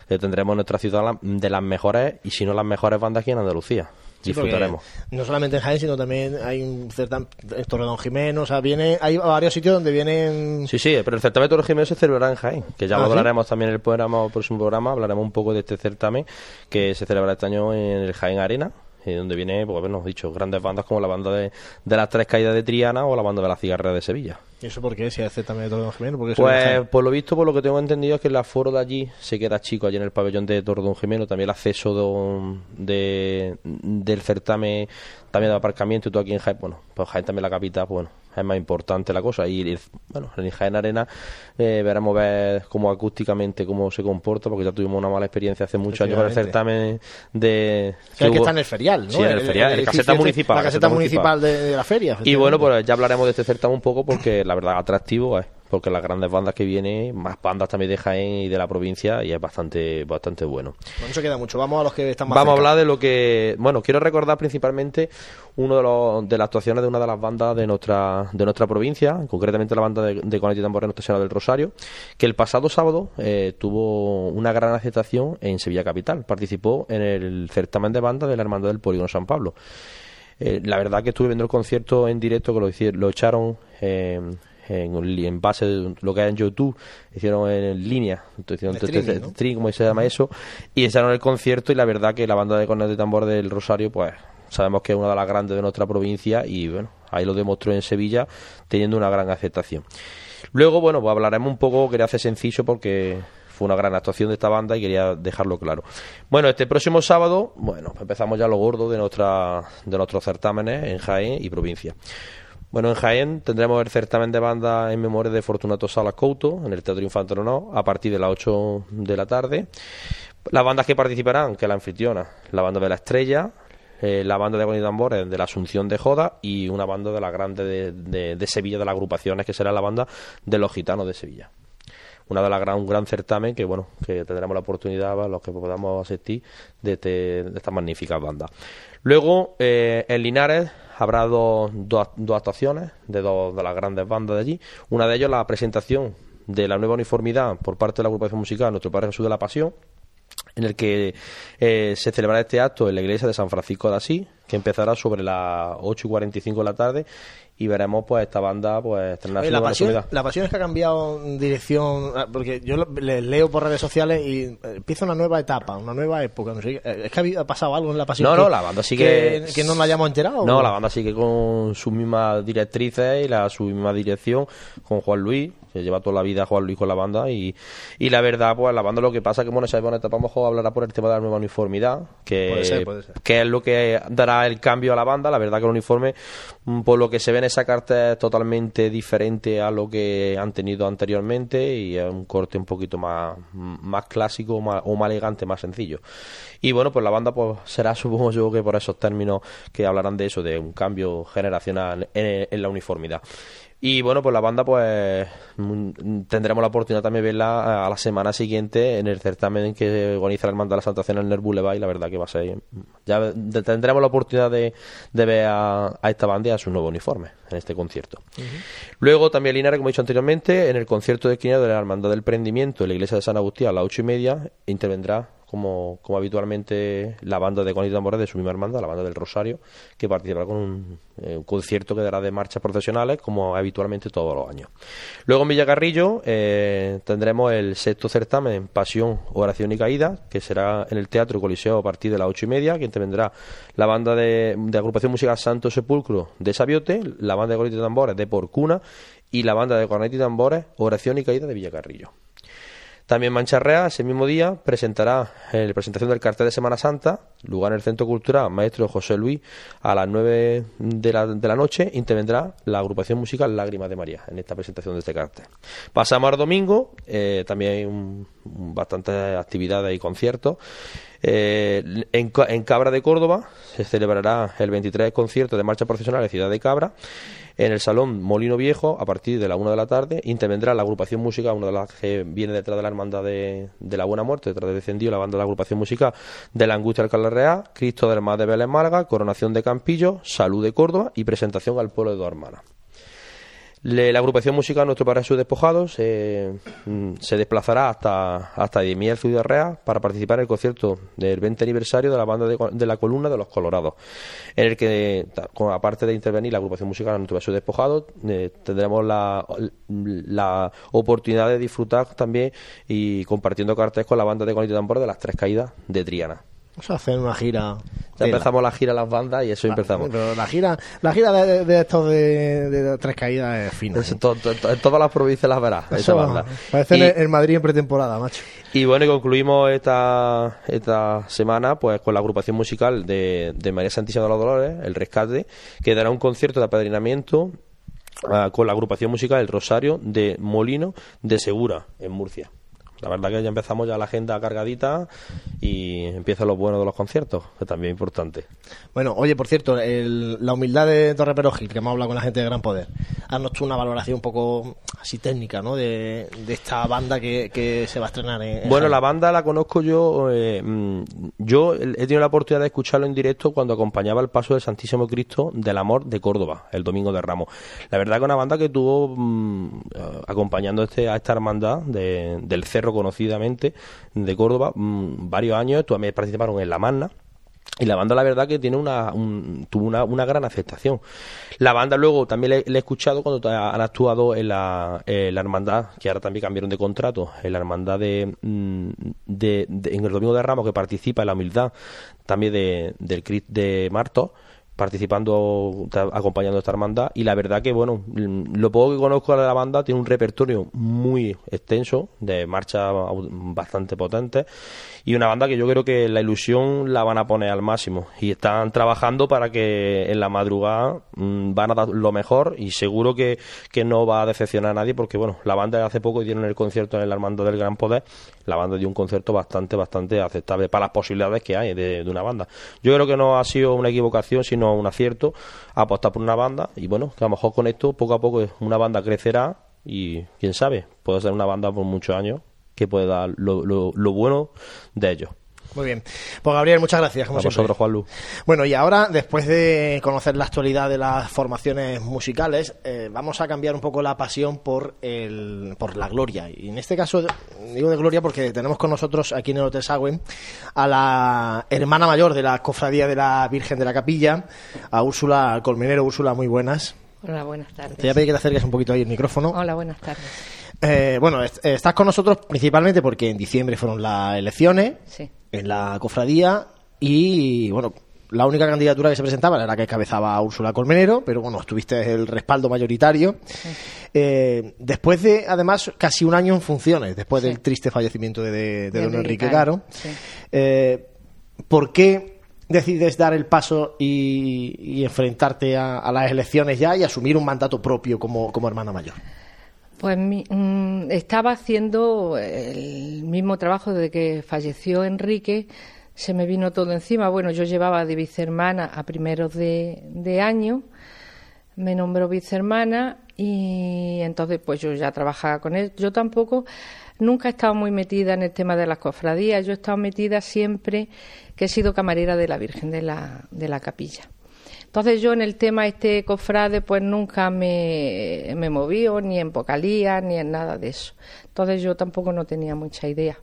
Que tendremos nuestra ciudad de las mejores y si no las mejores bandas aquí en Andalucía. disfrutaremos. No solamente en Jaén, sino también hay un certamen en Torredón Jiménez, o sea, viene, hay varios sitios donde vienen... Sí, sí, pero el certamen de Torredón Jiménez se celebrará en Jaén, que ya lo ¿Ah, hablaremos también en el programa, próximo programa, hablaremos un poco de este certamen que se celebrará este año en el Jaén Arena, eh, donde viene, pues hemos dicho, grandes bandas como la banda de, de, las tres caídas de Triana o la banda de la cigarra de Sevilla. ¿Y eso por qué? Si hace también de Tordón Jimeno. Pues por lo visto, por lo que tengo entendido, es que el aforo de allí se queda chico, allí en el pabellón de Tordón Jimeno. También el acceso de, del certamen, también de aparcamiento y todo aquí en Jaén. Bueno, pues Jaén también la capital, pues bueno, es más importante la cosa. Y bueno, en Jaén Arena eh, veremos ver cómo acústicamente cómo se comporta, porque ya tuvimos una mala experiencia hace muchos años con el certamen de. Que, que, está en el ferial, ¿no? Sí, en el, ferial, el, caseta municipal. La caseta, municipal, de, la feria. Y bueno, pues ya hablaremos de este certamen un poco, porque la verdad atractivo es porque las grandes bandas que vienen, más bandas también de Jaén y de la provincia, y es bastante bastante bueno. No se queda mucho, vamos a los que están más Vamos a hablar de lo que, bueno, quiero recordar principalmente uno de, los, de las actuaciones de una de las bandas de nuestra de nuestra provincia, concretamente la banda de, de y Tambores Nuestra Señora del Rosario, que el pasado sábado eh, tuvo una gran aceptación en Sevilla Capital, participó en el certamen de banda de la Hermandad del Polígono San Pablo. Eh, la verdad que estuve viendo el concierto en directo que lo, lo echaron eh, en, base de lo que hay en YouTube, hicieron en línea, hicieron stream, como se llama eso, y echaron el concierto y la verdad que la banda de cornetas de tambor del Rosario, pues sabemos que es una de las grandes de nuestra provincia y bueno, ahí lo demostró en Sevilla teniendo una gran aceptación. Luego, bueno, pues hablaremos un poco, quería hacer sencillo porque fue una gran actuación de esta banda y quería dejarlo claro. Bueno, este próximo sábado, bueno, empezamos ya lo gordo de nuestra de nuestros certámenes en Jaén y provincia. Bueno, en Jaén tendremos el certamen de banda en memoria de Fortunato Salas Couto en el Teatro Infante No a partir de las 8 de la tarde. Las bandas que participarán, que la anfitriona, la banda de la Estrella, eh, la banda de Bonnie Tambores de la Asunción de Joda y una banda de la grande de, de, Sevilla, de las agrupaciones, que será la banda de los gitanos de Sevilla una de las gran, un gran certamen que bueno que tendremos la oportunidad los que podamos asistir de, este, de estas magníficas bandas luego eh, en Linares habrá dos, dos, actuaciones de dos de las grandes bandas de allí. Una de ellas la presentación de la nueva uniformidad por parte de la agrupación musical Nuestro Padre Jesús de la Pasión, en el que eh, se celebrará este acto en la iglesia de San Francisco de Asís, que empezará sobre las 8 y 45 de la tarde y veremos pues esta banda pues estrenar la pasión la pasión es que ha cambiado dirección ah, porque yo les leo por redes sociales y eh, empieza una nueva etapa una nueva época no sé, eh, es que ha pasado algo en la pasión no no la banda sigue que, no nos hayamos enterado no la banda sigue con sus mismas directrices y la su misma dirección con Juan Luis se lleva toda la vida Juan Luis con la banda y, y la verdad pues la banda lo que pasa es que bueno esa etapa a lo mejor hablará por el tema de la nueva uniformidad que, que es lo que dará el cambio a la banda la verdad que el uniforme mm, por lo que se ve en esa carta es totalmente diferente a lo que han tenido anteriormente y es un corte un poquito más, más clásico o más elegante, más sencillo. Y bueno, pues la banda pues será, supongo yo, que por esos términos que hablarán de eso, de un cambio generacional en, la uniformidad. Y bueno, pues la banda, pues tendremos la oportunidad también de verla a la semana siguiente en el certamen que organiza la Hermandad de la Santa Cena en el Boulevard. Y la verdad que va a ser. Ya tendremos la oportunidad de, ver a, esta banda y a su nuevo uniforme en este concierto. Luego también Linares, como he dicho anteriormente, en el concierto de esquina de la Hermandad del Prendimiento en la iglesia de San Agustín a las ocho y media intervendrá como, como habitualmente la banda de Conito Tambores de su misma hermandad, la banda del Rosario, que participará con eh, un, concierto que dará de marchas profesionales, como habitualmente todos los años. Luego en Villacarrillo eh, tendremos el sexto certamen Pasión, Oración y Caída, que será en el Teatro Coliseo a partir de las ocho y media, que intervendrá la banda de, agrupación musical Santo Sepulcro de Sabiote, la banda de Conito y Tambores de Porcuna y la banda de Cornet y Tambores Oración y Caída de Villacarrillo. También Mancharrea, ese mismo día, presentará eh, la presentación del cartel de Semana Santa, lugar en el Centro Cultural Maestro José Luis, a las 9 de la, de la noche, intervendrá la agrupación musical Lágrimas de María en esta presentación de este cartel. Pasamos al domingo, eh, también hay un, bastantes actividades y conciertos. Eh, en, en, Cabra de Córdoba se celebrará el 23 concierto de marcha profesional de Ciudad de Cabra en el Salón Molino Viejo, a partir de la una de la tarde, intervendrá la agrupación música, una de las que viene detrás de la Hermandad de, la Buena Muerte, detrás de Descendido, la banda de la agrupación música de la Angustia Alcalá Real, Cristo del Mar de Vélez Málaga, Coronación de Campillo, Salud de Córdoba y presentación al pueblo de Dos Hermanas la agrupación musical Nuestro Paraíso Despojados eh, mm, se desplazará hasta, hasta Ciudad Ciudad para participar en el concierto del 20 aniversario de la banda de, la columna de los Colorados, en el que, aparte de intervenir la agrupación musical Nuestro Paraíso Despojados, eh, tendremos la, la oportunidad de disfrutar también y compartiendo carteles con la banda de Conito Tambor de las Tres Caídas de Triana. Vamos a hacer una gira. Ya empezamos la gira las bandas y eso empezamos. la gira, la gira de, estos de, tres caídas es fina. en todas las provincias las verás. esa banda. Parece el Madrid en pretemporada, macho. Y bueno, y concluimos esta, esta semana pues con la agrupación musical de, María Santísima de los Dolores, El Rescate, que dará un concierto de apadrinamiento ah, con la agrupación musical El Rosario de Molino de Segura, en Murcia. La verdad que ya empezamos ya la agenda cargadita y empieza lo bueno de los conciertos, que también es importante. Bueno, oye, por cierto, la humildad de Torre Perogil, que hemos hablado con la gente de Gran Poder, haznos tú una valoración un poco así técnica, ¿no? De, esta banda que, se va a estrenar en... bueno, la banda la conozco yo, eh, mm, yo he tenido la oportunidad de escucharlo en directo cuando acompañaba el paso del Santísimo Cristo del Amor de Córdoba, el Domingo de Ramos. La verdad que una banda que tuvo mm, acompañando este, a esta hermandad del Cerro conocidamente de Córdoba mm, varios años, también participaron en La Magna. Y la banda, la verdad, que tiene una, tuvo una, una, gran aceptación. La banda luego también le, he escuchado cuando han actuado en la, hermandad, que ahora también cambiaron de contrato, en la hermandad de, mm, de, en el Domingo de Ramos, que participa en la humildad también de, del de Marto participando, acompañando esta hermandad y la verdad que, bueno, lo poco que conozco de la banda tiene un repertorio muy extenso de marcha bastante potente y una banda que yo creo que la ilusión la van a poner al máximo y están trabajando para que en la madrugada mm, van a dar lo mejor y seguro que, que no va a decepcionar a nadie porque, bueno, la banda hace poco dieron el concierto en la Hermandad del Gran Poder, la banda dio un concierto bastante, bastante aceptable para las posibilidades que hay de, de una banda. Yo creo que no ha sido una equivocación, sino un acierto apostar por una banda y bueno, que a lo mejor con esto poco a poco una banda crecerá y quién sabe, puede ser una banda por muchos años que puede dar lo, lo, bueno de ellos. Muy bien. Pues Gabriel, muchas gracias. Como a vosotros, Juanlu. Bueno, y ahora, después de conocer la actualidad de las formaciones musicales, eh, vamos a cambiar un poco la pasión por, el, por la gloria. Y en este caso, digo de gloria porque tenemos con nosotros aquí en el Hotel Sagüen a la hermana mayor de la Cofradía de la Virgen de la Capilla, a Úrsula Colmenero. Úrsula, muy buenas. Hola, buenas tardes. Te voy a pedir que te acerques un poquito ahí el micrófono. Hola, buenas tardes. Eh, bueno, estás con nosotros principalmente porque en diciembre fueron las elecciones en la cofradía y, bueno, la única candidatura que se presentaba era la que encabezaba Úrsula Colmenero, pero bueno, tuviste el respaldo mayoritario. Eh, después de, además, casi un año en funciones, después del triste fallecimiento de, don Enrique Caro, eh, ¿por qué decides dar el paso y, enfrentarte a, las elecciones ya y asumir un mandato propio como hermana mayor? Pues mm, estaba haciendo el mismo trabajo desde que falleció Enrique, se me vino todo encima. Bueno, yo llevaba de vicehermana a primeros de, año, me nombró vicehermana y entonces pues yo ya trabajaba con él. Yo tampoco nunca he estado muy metida en el tema de las cofradías, yo he estado metida siempre que he sido camarera de la Virgen de la, de la capilla. Entonces yo en el tema este cofrade pues nunca me, me moví ni en vocalía ni en nada de eso. Entonces yo tampoco no tenía mucha idea.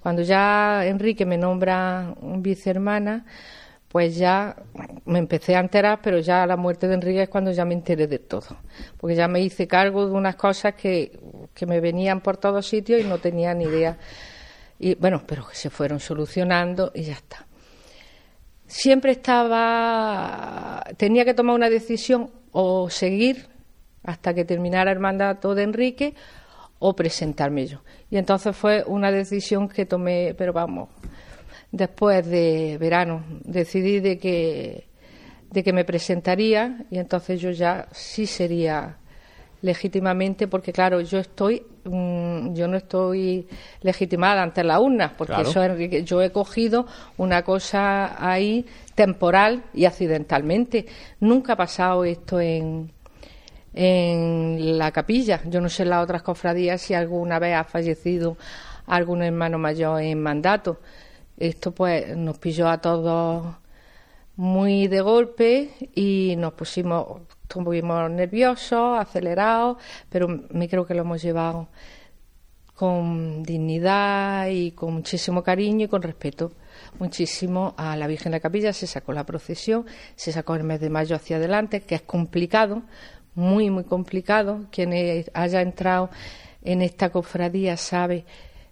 Cuando ya Enrique me nombra vicehermana, pues ya me empecé a enterar, pero ya la muerte de Enrique es cuando ya me enteré de todo. Porque ya me hice cargo de unas cosas que, que me venían por todos sitios y no tenía ni idea. Y bueno, pero que se fueron solucionando y ya está siempre estaba, tenía que tomar una decisión o seguir hasta que terminara el mandato de Enrique o presentarme yo. Y entonces fue una decisión que tomé, pero vamos, después de verano, decidí de que, de que me presentaría y entonces yo ya sí sería legítimamente, porque claro, yo estoy, mm, yo no estoy legitimada ante las urnas, porque eso yo he cogido una cosa ahí temporal y accidentalmente. Nunca ha pasado esto en, en la capilla. Yo no sé en las otras cofradías si alguna vez ha fallecido algún hermano mayor en mandato. Esto pues nos pilló a todos muy de golpe y nos pusimos estuvimos nerviosos, acelerados, pero me creo que lo hemos llevado con dignidad y con muchísimo cariño y con respeto muchísimo a la Virgen de la Capilla. Se sacó la procesión, se sacó el mes de mayo hacia adelante, que es complicado, muy, muy complicado. Quien haya entrado en esta cofradía sabe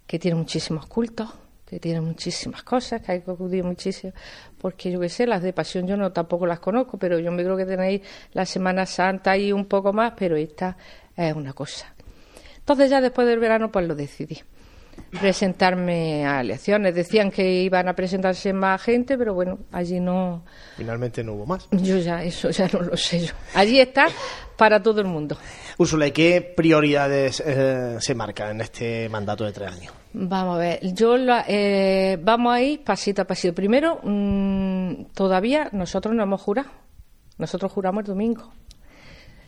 que tiene muchísimos cultos, que tiene muchísimas cosas, que hay que acudir muchísimo, porque yo qué sé, las de pasión yo no tampoco las conozco, pero yo me creo que tenéis la Semana Santa y un poco más, pero esta es una cosa. Entonces ya después del verano pues lo decidí presentarme a elecciones. Decían que iban a presentarse más gente, pero bueno, allí no. Finalmente no hubo más. Yo ya, eso ya no lo sé yo. Allí está para todo el mundo. Úrsula, ¿y qué prioridades eh, se marcan en este mandato de tres años? Vamos a ver, yo eh, vamos a ir pasito a pasito. Primero, mm, todavía nosotros no hemos jurado. Nosotros juramos el domingo.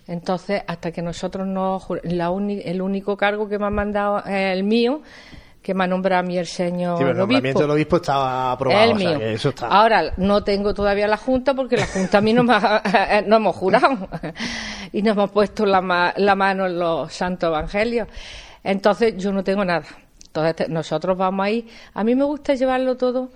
Entonces, hasta que nosotros no. La el único cargo que me han mandado es el mío, que me ha nombrado a mí el señor sí, el nombramiento del obispo estaba aprobado. El mío. Ahora, no tengo todavía la Junta porque la Junta a mí no, me no hemos jurado y no hemos puesto la, la mano en los santos evangelios. Entonces, yo no tengo nada. Entonces, nosotros vamos ahí. A mí me gusta llevarlo todo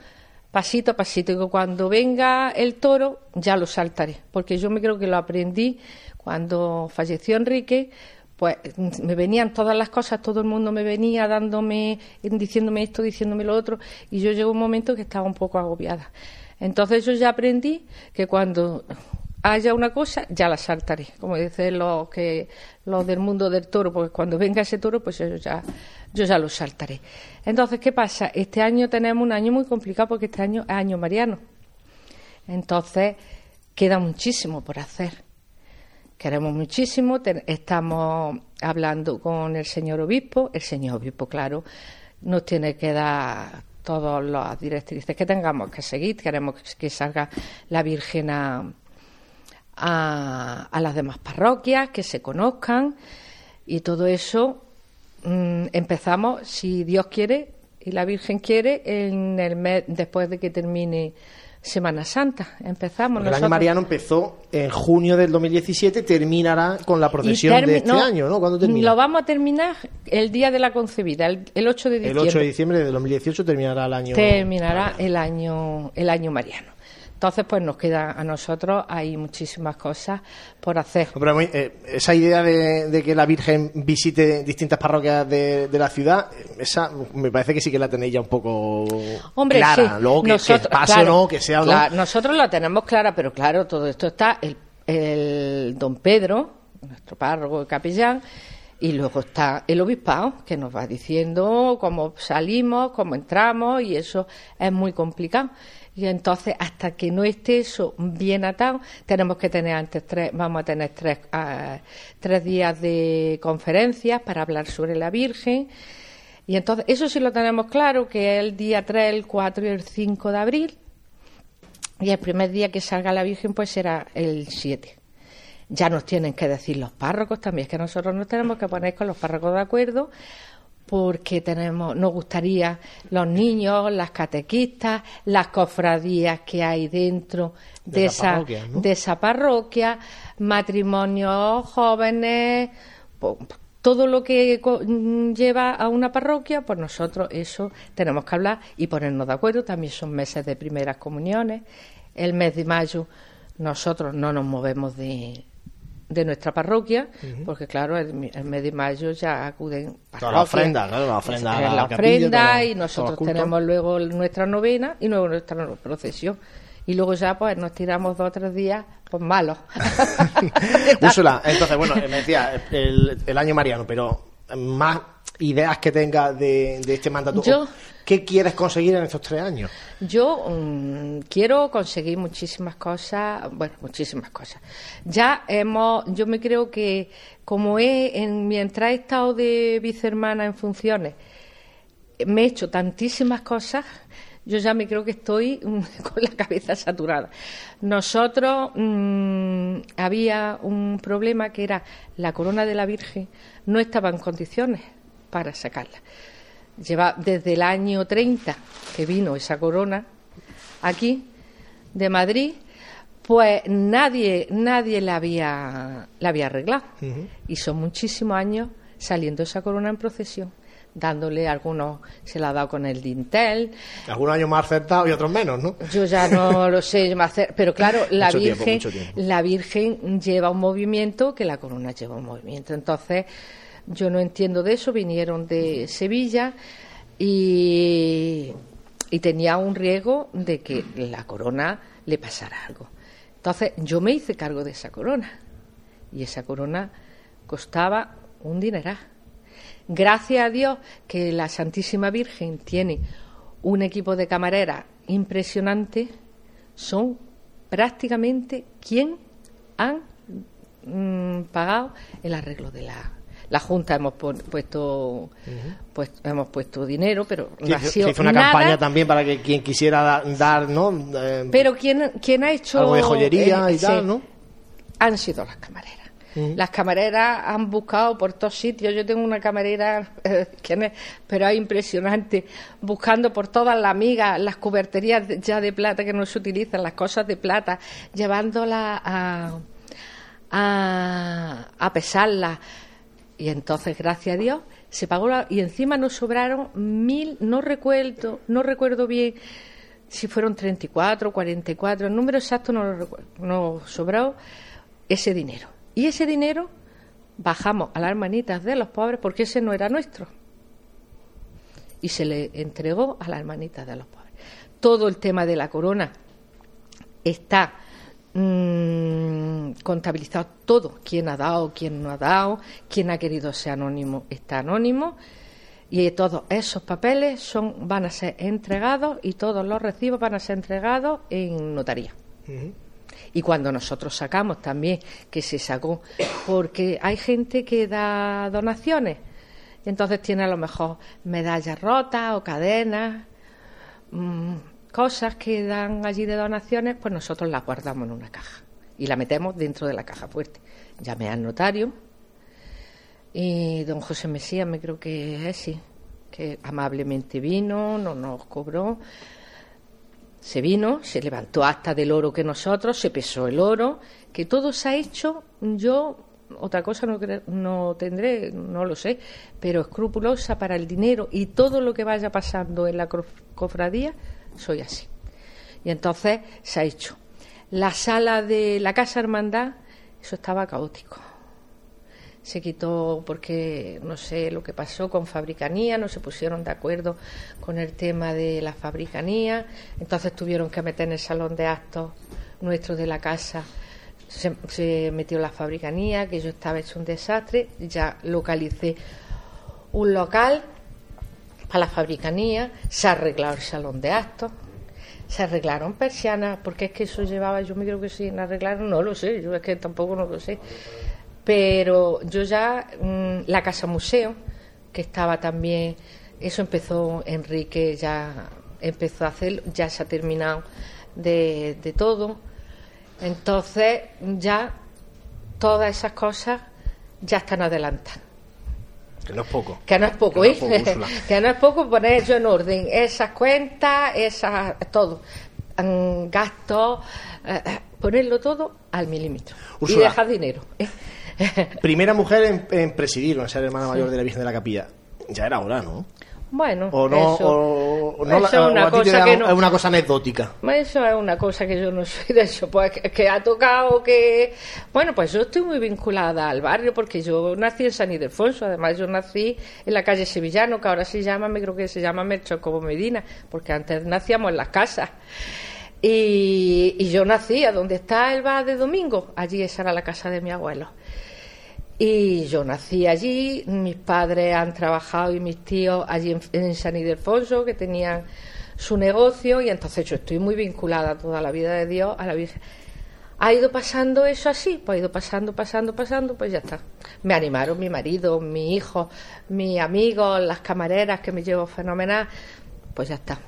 pasito a pasito. Y cuando venga el toro, ya lo saltaré. Porque yo me creo que lo aprendí cuando falleció Enrique, pues me venían todas las cosas, todo el mundo me venía dándome, diciéndome esto, diciéndome lo otro, y yo llegó un momento que estaba un poco agobiada. Entonces yo ya aprendí que cuando haya una cosa, ya la saltaré, como dicen los que los del mundo del toro, porque cuando venga ese toro, pues yo ya, yo ya lo saltaré. Entonces, ¿qué pasa? Este año tenemos un año muy complicado porque este año es año mariano. Entonces, queda muchísimo por hacer queremos muchísimo, estamos hablando con el señor obispo, el señor obispo, claro, nos tiene que dar todas las directrices que tengamos que seguir, queremos que salga la Virgen a, las demás parroquias, que se conozcan y todo eso mm, empezamos, si Dios quiere y la Virgen quiere, en el mes después de que termine Semana Santa. Empezamos. El año mariano empezó en junio del 2017, terminará con la procesión de este año, ¿no? ¿Cuándo termina? Lo vamos a terminar el día de la concebida, el, 8 de diciembre. El 8 de diciembre de 2018 terminará el año. Terminará el año, el año mariano. Entonces, pues nos queda a nosotros, hay muchísimas cosas por hacer. Eh, esa idea de, que la Virgen visite distintas parroquias de, la ciudad, esa me parece que sí que la tenéis ya un poco clara. Luego que, pase o no, que sea Nosotros la tenemos clara, pero claro, todo esto está el, el don Pedro, nuestro párroco capellán, y luego está el obispado, que nos va diciendo cómo salimos, cómo entramos, y eso es muy complicado. Y entonces, hasta que no esté eso bien atado, tenemos que tener antes tres, vamos a tener tres, ah, tres días de conferencias para hablar sobre la Virgen. Y entonces, eso sí lo tenemos claro, que es el día 3, el 4 y el 5 de abril. Y el primer día que salga la Virgen, pues será el 7. Ya nos tienen que decir los párrocos también, es que nosotros nos tenemos que poner con los párrocos de acuerdo porque tenemos, nos gustaría los niños, las catequistas, las cofradías que hay dentro de, esa, parroquia, ¿no? de esa parroquia, matrimonios jóvenes, todo lo que mm, lleva a una parroquia, pues nosotros eso tenemos que hablar y ponernos de acuerdo. También son meses de primeras comuniones. El mes de mayo nosotros no nos movemos de, de nuestra parroquia, porque claro, el, mi- el mes de mayo ya acuden Toda la ofrenda, claro, la ofrenda. Es a la, la ofrenda y nosotros tenemos luego nuestra novena y luego nuestra procesión. Y luego ya pues nos tiramos dos o tres días pues malos. Úrsula, entonces, bueno, me decía el, el año mariano, pero más ideas que tenga de, de este mandato. Yo- ¿Qué quieres conseguir en estos tres años? Yo mm, quiero conseguir muchísimas cosas, bueno, muchísimas cosas. Ya hemos, yo me creo que como he, en, mientras he estado de vicehermana en funciones, me he hecho tantísimas cosas, yo ya me creo que estoy mm, con la cabeza saturada. Nosotros mm, había un problema que era la corona de la Virgen no estaba en condiciones para sacarla. Lleva desde el año 30 que vino esa corona aquí de Madrid, pues nadie nadie la había la había arreglado. Y son muchísimos años saliendo esa corona en procesión, dándole algunos se la ha dado con el dintel, Algunos años más acertados y otros menos, ¿no? yo ya no lo sé más hacer, pero claro, la Mucho Virgen, mucho tiempo. la Virgen lleva un movimiento que la corona lleva un movimiento. Entonces, yo no entiendo de eso. Vinieron de Sevilla y, tenía un riesgo de que la corona le pasara algo. Entonces, yo me hice cargo de esa corona y esa corona costaba un dineral. Gracias a Dios que la Santísima Virgen tiene un equipo de camareras impresionante, son prácticamente quien han mm, pagado el arreglo de la la junta hemos puesto pues hemos puesto dinero pero no ha Se sido hizo una nada. campaña también para que quien quisiera da- dar, ¿no? Eh, pero quién quién ha hecho algo de joyería eh, y tal, sí, ¿no? han sido las camareras. Las camareras han buscado por todos sitios. Yo tengo una camarera, eh, no es- pero es impresionante, buscando por todas las amigas, las cuberterías ya de plata que no se utilizan, las cosas de plata, llevándolas a, a, a pesarlas. Y entonces, gracias a Dios, se pagó la- y encima nos sobraron mil, no recuerdo, no recuerdo bien si fueron 34, 44, el número exacto no lo recuerdo, nos sobró ese dinero. Y ese dinero bajamos a las hermanitas de los pobres porque ese no era nuestro. Y se le entregó a las hermanitas de los pobres. Todo el tema de la corona está mm, contabilizado todo, quién ha dado, quién no ha dado, quién ha querido ser anónimo está anónimo y todos esos papeles son van a ser entregados y todos los recibos van a ser entregados en notaría. Y cuando nosotros sacamos también, que se sacó, porque hay gente que da donaciones, entonces tiene a lo mejor medallas rotas o cadenas, mm, cosas que dan allí de donaciones, pues nosotros las guardamos en una caja y la metemos dentro de la caja fuerte. Llamé al notario y don José Mesías, me creo que es sí, que amablemente vino, no nos cobró. Se vino, se levantó hasta del oro que nosotros, se pesó el oro, que todo se ha hecho, yo otra cosa no, no tendré, no lo sé, pero escrupulosa para el dinero y todo lo que vaya pasando en la cofradía, soy así. Y entonces se ha hecho. La sala de la Casa Hermandad, eso estaba caótico se quitó porque no sé lo que pasó con fabricanía, no se pusieron de acuerdo con el tema de la fabricanía, entonces tuvieron que meter en el salón de actos nuestro de la casa, se, se metió la fabricanía, que yo estaba hecho un desastre, ya localicé un local para la fabricanía, se arregló el salón de actos, se arreglaron persianas, porque es que eso llevaba, yo me creo que sí, arreglaron, no lo sé, yo es que tampoco no lo sé pero yo ya mm, la casa museo que estaba también eso empezó Enrique ya empezó a hacer ya se ha terminado de, de todo entonces ya todas esas cosas ya están adelantadas. Que no es poco. Que no es poco, Que no ¿eh? es poco, que no es poco poner yo en orden esas cuentas, esas, todo. Mm, Gastos, eh, ponerlo todo al milímetro. Úrsula. Y dejar dinero. ¿eh? Primera mujer en, en presidir, en ser hermana mayor de la Virgen de la Capilla. Ya era hora, ¿no? Bueno, O no, eso, o, o no eso la- es una cosa da- que no. es una cosa anecdótica. Eso es una cosa que yo no soy de eso, pues que, que ha tocado que... Bueno, pues yo estoy muy vinculada al barrio porque yo nací en San Ildefonso, además yo nací en la calle Sevillano, que ahora se llama, me creo que se llama Melchor Cobo Medina, porque antes nacíamos en las casas. Y, y yo nací a donde está el bar de domingo, allí esa era la casa de mi abuelo. Y yo nací allí, mis padres han trabajado y mis tíos allí en, en San Ildefonso, que tenían su negocio, y entonces yo estoy muy vinculada toda la vida de Dios a la Virgen. Ha ido pasando eso así, pues ha ido pasando, pasando, pasando, pues ya está. Me animaron mi marido, mi hijo, mis amigos, las camareras que me llevo fenomenal, pues ya está.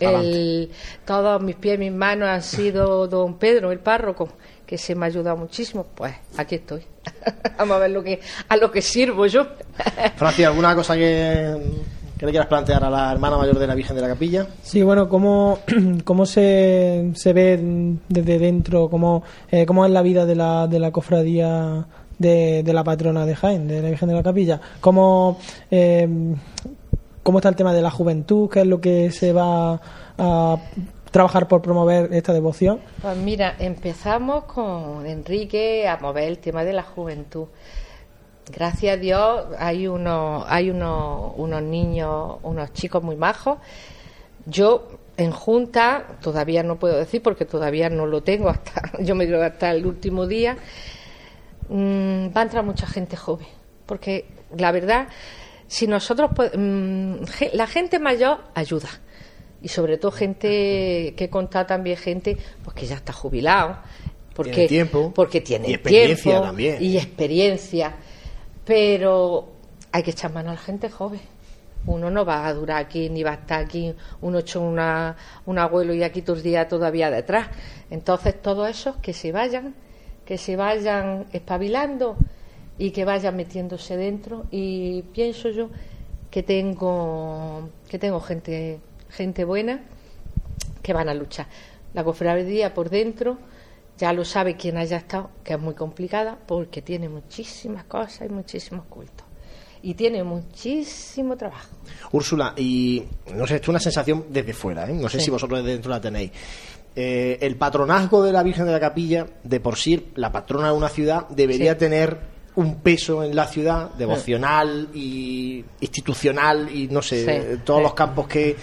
El- todos mis pies, mis manos han sido don Pedro, el párroco, que se me ha ayudado muchísimo. Pues aquí estoy. Vamos a ver lo que, a lo que sirvo yo. Francis, ¿alguna cosa que, que le quieras plantear a la hermana mayor de la Virgen de la Capilla? Sí, bueno, ¿cómo, cómo se, se ve desde dentro? ¿Cómo, eh, cómo es la vida de la, de la cofradía de, de la patrona de Jaén, de la Virgen de la Capilla? ¿Cómo, eh, ¿Cómo está el tema de la juventud? ¿Qué es lo que se va a trabajar por promover esta devoción? Pues mira, empezamos con Enrique a mover el tema de la juventud. Gracias a Dios hay unos, hay unos, unos niños, unos chicos muy majos. Yo en junta, todavía no puedo decir porque todavía no lo tengo hasta, yo me que hasta el último día, mm, va a entrar mucha gente joven. Porque la verdad, si nosotros, ge- la gente mayor ayuda. Y sobre todo gente que conta también gente pues que ya está jubilado. Porque, Tiene tiempo. Porque tiene Y experiencia tiempo también. Y experiencia. Pero hay que echar mano a la gente joven. Uno no va a durar aquí ni va a estar aquí un ocho una, un abuelo y aquí los días todavía detrás. Entonces todos esos que se vayan, que se vayan espabilando y que vayan metiéndose dentro y pienso yo que tengo que tengo gente gente buena que van a luchar. La cofradía por dentro ya lo sabe quien haya estado, que es muy complicada porque tiene muchísimas cosas y muchísimos cultos. Y tiene muchísimo trabajo. Úrsula, y no sé, esto es una sensación desde fuera, ¿eh? no sé Sí. si vosotros desde dentro la tenéis. Eh, el patronazgo de la Virgen de la Capilla, de por sí, la patrona de una ciudad, debería Sí. tener un peso en la ciudad devocional y institucional y no sé, Sí. todos Sí. los campos que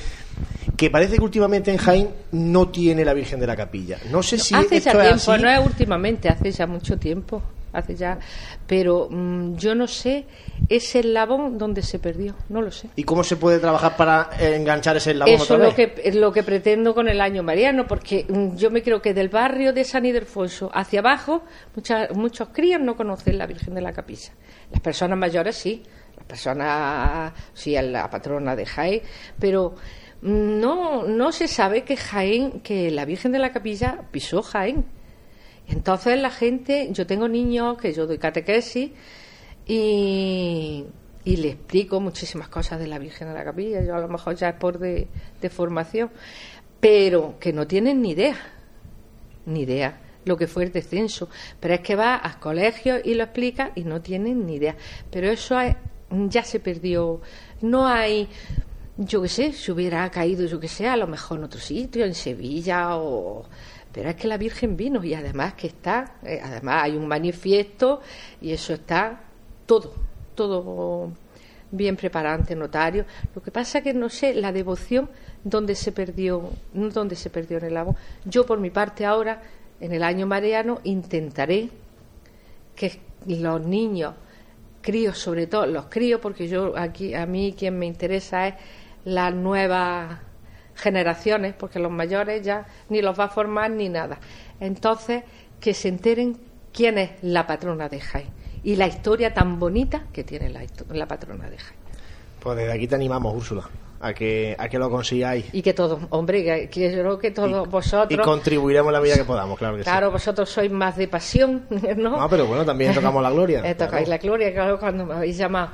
que parece que últimamente en Jaén no tiene la Virgen de la Capilla. No sé si hace esto ya es tiempo, así. no es últimamente, hace ya mucho tiempo, hace ya, pero mm, yo no sé ese eslabón donde se perdió, no lo sé. ¿Y cómo se puede trabajar para enganchar ese eslabón Eso otra es lo vez? que, es lo que pretendo con el año mariano, porque mm, yo me creo que del barrio de San Ildefonso hacia abajo, muchas, muchos críos no conocen la Virgen de la Capilla. Las personas mayores sí, las personas, sí, es la patrona de Jaén, pero no, no se sabe que Jaén, que la Virgen de la Capilla pisó Jaén. Entonces la gente, yo tengo niños que yo doy catequesis y, y le explico muchísimas cosas de la Virgen de la Capilla. Yo a lo mejor ya es por de, formación, pero que no tienen ni idea, ni idea lo que fue el descenso. Pero es que va a colegios y lo explica y no tienen ni idea. Pero eso es- ya se perdió. No hay, yo qué sé, si hubiera caído, yo qué sé, a lo mejor en otro sitio, en Sevilla o pero es que la Virgen vino y además que está, eh, además hay un manifiesto y eso está todo, todo bien preparado ante notario. Lo que pasa que no sé la devoción donde se perdió, no donde se perdió en el agua. Yo por mi parte ahora, en el año mariano, intentaré que los niños, críos sobre todo, los críos, porque yo aquí a mí quien me interesa es las nuevas generaciones, porque los mayores ya ni los va a formar ni nada. Entonces, que se enteren quién es la patrona de Jaén y la historia tan bonita que tiene la, la patrona de Jaén. Pues desde aquí te animamos, Úrsula. a que, a que lo consigáis. Y que todos, hombre, que, que yo creo que todos Y vosotros, contribuiremos en la medida que podamos, claro que claro, vosotros sois más de pasión, ¿no? No, pero bueno, también tocamos la gloria. Eh, tocáis claro. la gloria, claro, cuando me habéis llamado.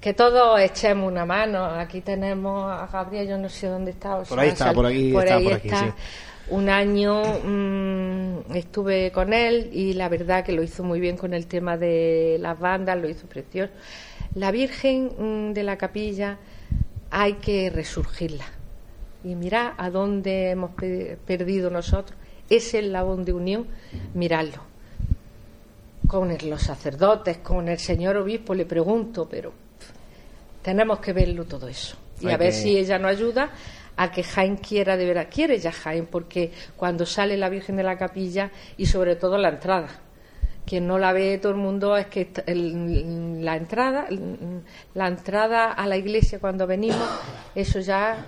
Que todos echemos una mano. Aquí tenemos a Gabriel, yo no sé dónde está. o Por sea, ahí está, por aquí por está, ahí por aquí, está. sí. Un año mm, estuve con él y la verdad que lo hizo muy bien con el tema de las bandas, lo hizo precioso. La Virgen mm, de la Capilla hay que resurgirla. Y mirad a dónde hemos pe- perdido nosotros ese eslabón de unión, miradlo con el- los sacerdotes, con el señor obispo, le pregunto, pero tenemos que verlo todo eso. Y Hay a ver que- si ella nos ayuda a que Jaén quiera de verdad. Quiere ya Jaén, porque cuando sale la Virgen de la Capilla y sobre todo la entrada. Quien no la ve todo el mundo es que el- la entrada, la entrada a la iglesia cuando venimos, eso ya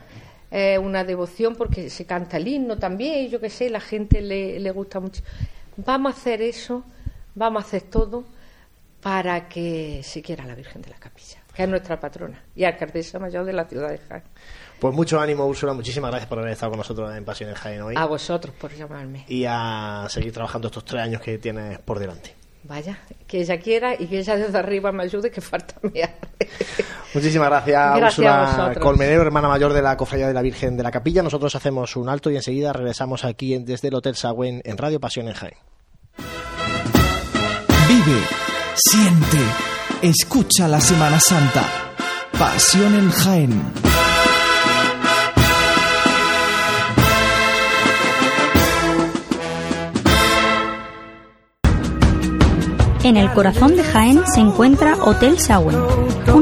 es una devoción porque se canta el himno también, y yo qué sé, la gente le, le gusta mucho. Vamos a hacer eso, vamos a hacer todo para que se quiera la Virgen de la Capilla, que es nuestra patrona y alcaldesa mayor de la ciudad de Jaén. Pues mucho ánimo, Úrsula. Muchísimas gracias por haber estado con nosotros en Pasión en Jaén hoy. A vosotros por llamarme. Y a seguir trabajando estos tres años que tienes por delante. Vaya, que ella quiera y que ella desde arriba me ayude, que falta me. Muchísimas gracias, Gracias Úrsula. Colmenero, hermana mayor de la Cofradía de la Virgen de la Capilla. Nosotros hacemos un alto y enseguida regresamos aquí en- desde el Hotel Sagüen en Radio Pasión en Jaén. Vive, siente, escucha la Semana Santa. Pasión en Jaén. En el corazón de Jaén se encuentra Hotel Sauen, un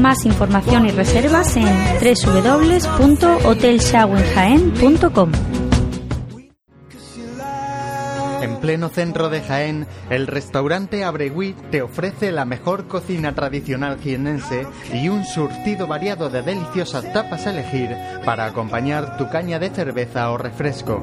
Más información y reservas en www.hotelshawenjaen.com. En pleno centro de Jaén, el restaurante Abregui te ofrece la mejor cocina tradicional jienense y un surtido variado de deliciosas tapas a elegir para acompañar tu caña de cerveza o refresco.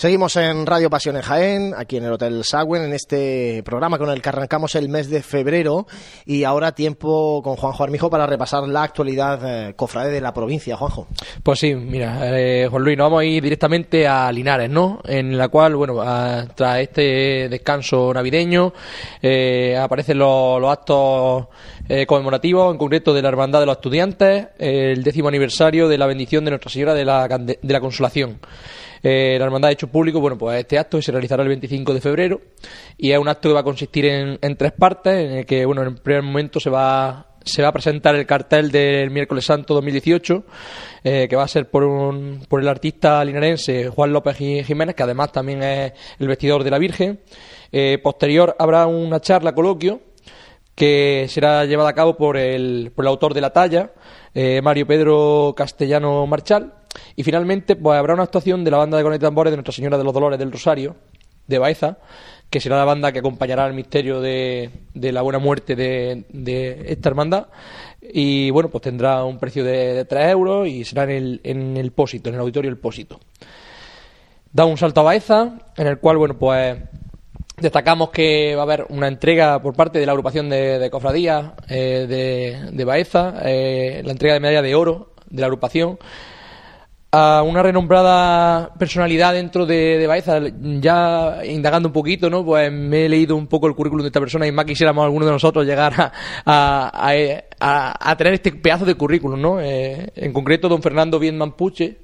Seguimos en Radio Pasión en Jaén, aquí en el Hotel Sagüen, en este programa con el que arrancamos el mes de febrero y ahora tiempo con Juanjo Armijo para repasar la actualidad eh, cofrade de la provincia. Juanjo. Pues sí, mira, eh, Juan Luis, nos vamos a ir directamente a Linares, ¿no? En la cual, bueno, a- tras este descanso navideño, eh, aparecen los actos eh, conmemorativos, en concreto de la Hermandad de los Estudiantes, eh, el décimo aniversario de la bendición de Nuestra Señora de la, de la Consolación. Eh, la hermandad ha hecho público, bueno, pues este acto se realizará el 25 de febrero y es un acto que va a consistir en, en tres partes, en el que, bueno, en primer momento se va se va a presentar el cartel del miércoles santo 2018 eh, que va a ser por, un, por el artista linarense Juan López Ji- Jiménez que además también es el vestidor de la Virgen Eh, posterior habrá una charla coloquio que será llevada a cabo por el, por el autor de la talla, eh, Mario Pedro Castellano Marchal. Y finalmente pues, habrá una actuación de la banda de cornetas y tambores de Nuestra Señora de los Dolores del Rosario, de Baeza, que será la banda que acompañará el misterio de, de la buena muerte de, de esta hermandad. Y bueno, pues tendrá un precio de, de 3 euros y será en el, en el Pósito, en el auditorio El Pósito. Da un salto a Baeza, en el cual, bueno, pues Destacamos que va a haber una entrega por parte de la agrupación de, de cofradías eh, de, de Baeza, eh, la entrega de medalla de oro de la agrupación a una renombrada personalidad dentro de, de Baeza. Ya indagando un poquito, ¿no? Pues me he leído un poco el currículum de esta persona y más quisiéramos alguno de nosotros llegar a, tener este pedazo de currículum, ¿no? Eh, en concreto, don Fernando Bienman Puche,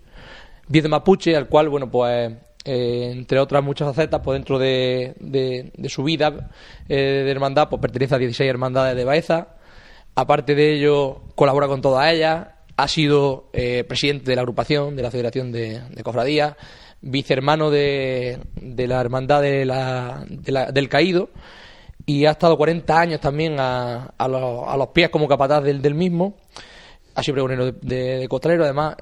Viez de Mapuche, al cual, bueno, pues eh, entre otras muchas facetas, pues dentro de, de- su vida eh, de hermandad, pues pertenece a 16 hermandades de Baeza. Aparte de ello, colabora con todas ellas. Ha sido eh, presidente de la agrupación, de la Federación de, de Cofradías, vicehermano de, de la Hermandad de la- del Caído y ha estado 40 años también a, a los, a los pies como capataz del, del mismo. Ha sido pregonero de, de, de costalero, además.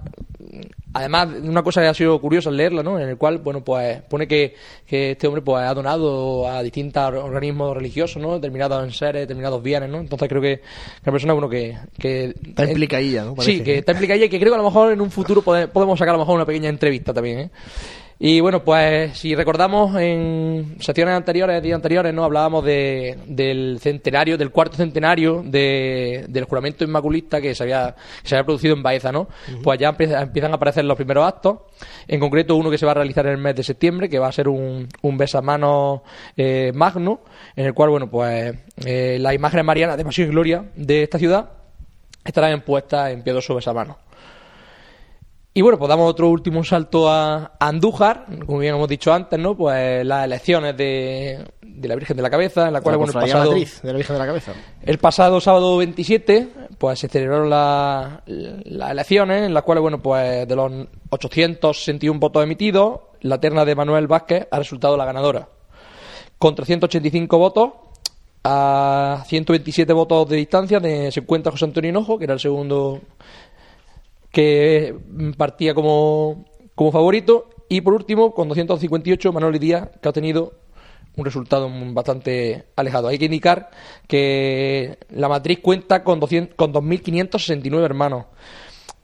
Además, una cosa que ha sido curiosa al leerla, ¿no? En el cual, bueno, pues pone que, que este hombre pues ha donado a distintos organismos religiosos, ¿no? Determinados seres, determinados bienes, ¿no? Entonces creo que, que una persona, bueno, que... que Está implicadilla, ¿no? Parece, Sí, que ¿eh? está implicadilla y que creo que a lo mejor en un futuro pode- podemos sacar a lo mejor una pequeña entrevista también, ¿eh? Y bueno, pues si recordamos en secciones anteriores, días anteriores, ¿no? Hablábamos de, del centenario, del cuarto centenario de, del juramento inmaculista que se había, que se había producido en Baeza, ¿no? Pues ya empieza- empiezan a aparecer los primeros actos, en concreto uno que se va a realizar en el mes de septiembre, que va a ser un, un besamanos eh, magno, en el cual, bueno, pues eh, las imágenes marianas de Pasión y Gloria de esta ciudad estarán puestas en piadoso besamanos. Y bueno, pues damos otro último salto a a Andújar, como bien hemos dicho antes, ¿no? Pues las elecciones de, de la Virgen de la Cabeza, en la cual, La bueno, el pasado, matriz de la Virgen de la Cabeza. el pasado sábado 27, pues se celebraron la- las elecciones, en las cuales, bueno, pues de los 861 votos emitidos, la terna de Manuel Vázquez ha resultado la ganadora. Con 385 votos, a 127 votos de distancia, de, se encuentra José Antonio Hinojo, que era el segundo que mm, partía como, como favorito. Y por último, con 258, Manuel Díaz, que ha obtenido un resultado bastante alejado. Hay que indicar que la matriz cuenta con, 200 con 2.569 hermanos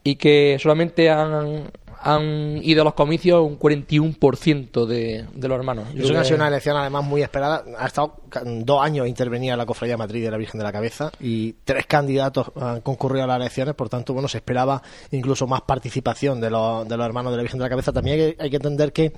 y que solamente han, han ido a los comicios un 41% de, de los hermanos. Yo Eso que creo ha sido una elección además muy esperada. Ha estado dos años intervenía la cofradía matriz de la Virgen de la Cabeza y tres candidatos han concurrido a las elecciones, por tanto, bueno, se esperaba incluso más participación de los, de los hermanos de la Virgen de la Cabeza. También hay que, hay que entender que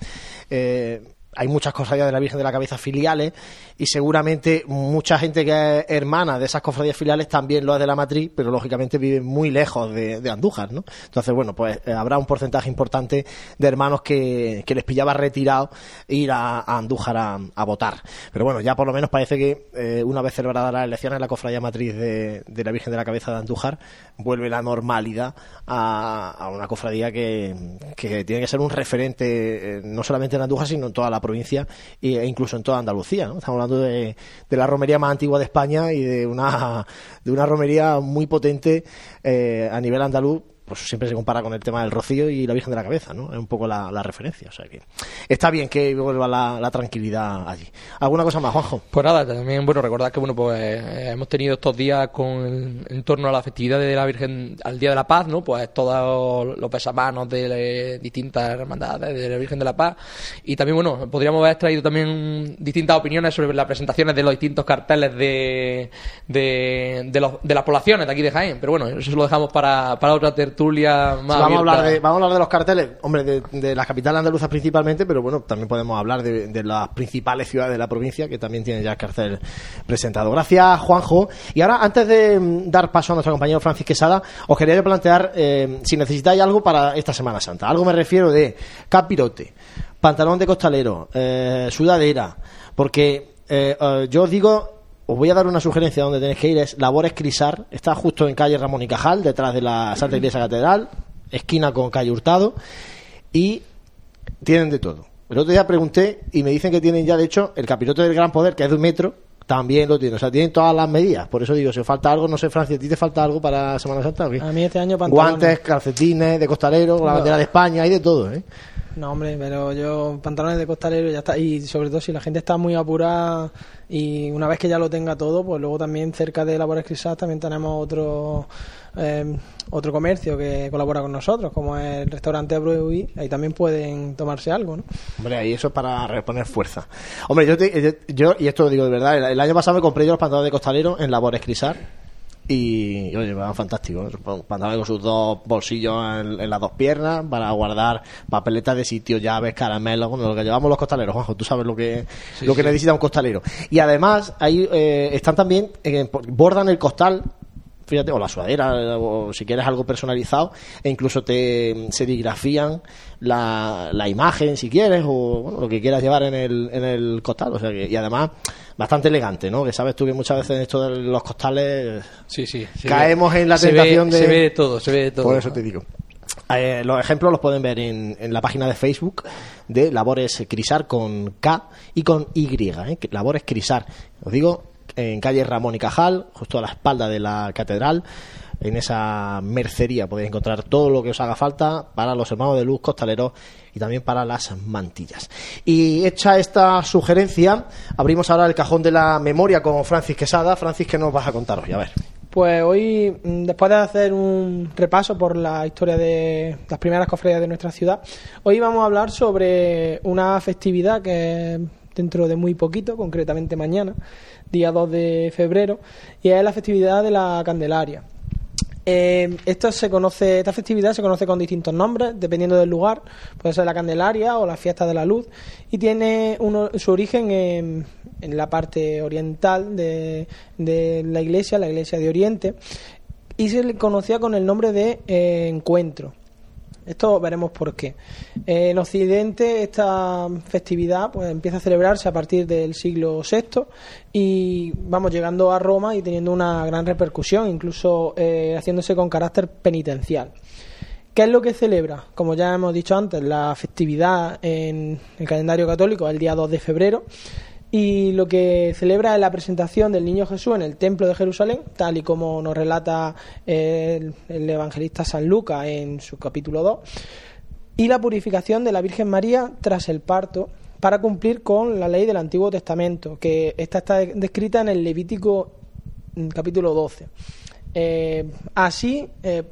eh, hay muchas cofradías de la Virgen de la Cabeza filiales y seguramente mucha gente que es hermana de esas cofradías filiales también lo es de la matriz, pero lógicamente viven muy lejos de, Andújar, ¿no? Entonces, bueno, pues eh, habrá un porcentaje importante de hermanos que, que les pillaba retirado ir a, Andújar a, a votar. Pero bueno, ya por lo menos parece que eh, una vez celebradas las elecciones, la cofradía matriz de, de la Virgen de la Cabeza de Andújar vuelve la normalidad a, a una cofradía que, que tiene que ser un referente eh, no solamente en Andújar, sino en toda la provincia e incluso en toda Andalucía. ¿no? Estamos hablando de, de la romería más antigua de España y de una, de una romería muy potente eh, a nivel andaluz. Pues siempre se compara con el tema del rocío y la Virgen de la Cabeza, ¿no? Es un poco la, referencia. O sea que está bien que vuelva la, tranquilidad allí. ¿Alguna cosa más, Juanjo? Pues nada, también bueno recordar que bueno pues eh, hemos tenido estos días con en torno a la festividad de la Virgen al Día de la Paz, ¿no? Pues todos los pesamanos de eh, distintas hermandades de la Virgen de la Paz y también bueno podríamos haber traído también distintas opiniones sobre las presentaciones de los distintos carteles de de, de, los- de las poblaciones de aquí de Jaén, pero bueno eso lo dejamos para, para otra tertulia más vamos, a hablar de, vamos a hablar de los carteles, hombre, de, de las capitales andaluzas principalmente, pero bueno, también podemos hablar de, de las principales ciudades de la provincia que también tienen ya el cartel presentado. Gracias, Juanjo. Y ahora, antes de mm, dar paso a nuestro compañero Francis Quesada, os quería plantear eh, si necesitáis algo para esta Semana Santa. Algo me refiero de capirote, pantalón de costalero, eh, sudadera, porque eh, eh, yo os digo os voy a dar una sugerencia donde tenéis que ir, es Labores Crisar, está justo en calle Ramón y Cajal, detrás de la Santa Iglesia Catedral, esquina con calle Hurtado, y tienen de todo. El otro día pregunté y me dicen que tienen ya, de hecho, el capirote del Gran Poder, que es de un metro, también lo tienen. O sea, tienen todas las medidas. Por eso digo, si os falta algo, no sé, Francia, ¿a ti te falta algo para Semana Santa o qué? A mí este año pantalones. Guantes, calcetines, de costalero, la bandera de España, hay de todo, ¿eh? No, hombre, pero yo pantalones de costalero ya está. Y sobre todo si la gente está muy apurada y una vez que ya lo tenga todo, pues luego también cerca de Labores Crisal también tenemos otro eh, otro comercio que colabora con nosotros, como es el restaurante Bruy. Ahí también pueden tomarse algo, ¿no? Hombre, ahí eso es para reponer fuerza. Hombre, yo, te- yo, yo- y esto lo digo de verdad, el, el año pasado me compré yo los pantalones de costalero en Labores Crisar y, oye, van fantásticos. ¿eh? Pantalones con sus dos bolsillos en, en las dos piernas para guardar papeletas de sitio, llaves, caramelos, bueno, lo que llevamos los costaleros, Juanjo, tú sabes lo que, Sí, lo que sí. necesita un costalero. Y además, ahí eh, están también, eh, bordan el costal fíjate, o la sudadera, o si quieres algo personalizado, e incluso te serigrafían la, la imagen si quieres, o bueno, lo que quieras llevar en el, en el costal. O sea que, y además, bastante elegante, ¿no? Que sabes tú que muchas veces en esto de los costales Sí, sí. caemos ve- en la se ve- tentación de. Se ve de todo, se ve de todo. Por eso te digo. Eh, los ejemplos los pueden ver en, en la página de Facebook de Labores Crisar con K y con Y. ¿eh? Labores Crisar. Os digo, en calle Ramón y Cajal, justo a la espalda de la catedral. En esa mercería podéis encontrar todo lo que os haga falta para los hermanos de luz costaleros y también para las mantillas. Y hecha esta sugerencia, abrimos ahora el cajón de la memoria con Francis Quesada. Francis, ¿qué nos vas a contar hoy? A ver. Pues hoy, mm, después de hacer un repaso por la historia de las primeras cofradías de nuestra ciudad, hoy vamos a hablar sobre una festividad que dentro de muy poquito, concretamente mañana, día 2 de febrero, y es la festividad de la Candelaria. Eh, se conoce, esta festividad se conoce con distintos nombres, dependiendo del lugar. Puede ser la Candelaria o la Fiesta de la Luz. Y tiene uno- su origen en, la parte oriental de, de la iglesia, la iglesia de Oriente. Y se le conocía con el nombre de eh, Encuentro. Esto veremos por qué. Eh, en Occidente esta festividad pues empieza a celebrarse a partir del siglo VI y vamos llegando a Roma y teniendo una gran repercusión, incluso eh, haciéndose con carácter penitencial. ¿Qué es lo que celebra? Como ya hemos dicho antes, la festividad en el calendario católico es el día 2 de febrero y lo que celebra es la presentación del niño Jesús en el templo de Jerusalén, tal y como nos relata el, el evangelista San Lucas en su capítulo 2, y la purificación de la Virgen María tras el parto para cumplir con la ley del Antiguo Testamento, que esta está descrita en el Levítico mm, capítulo 12. Eh, así, eh,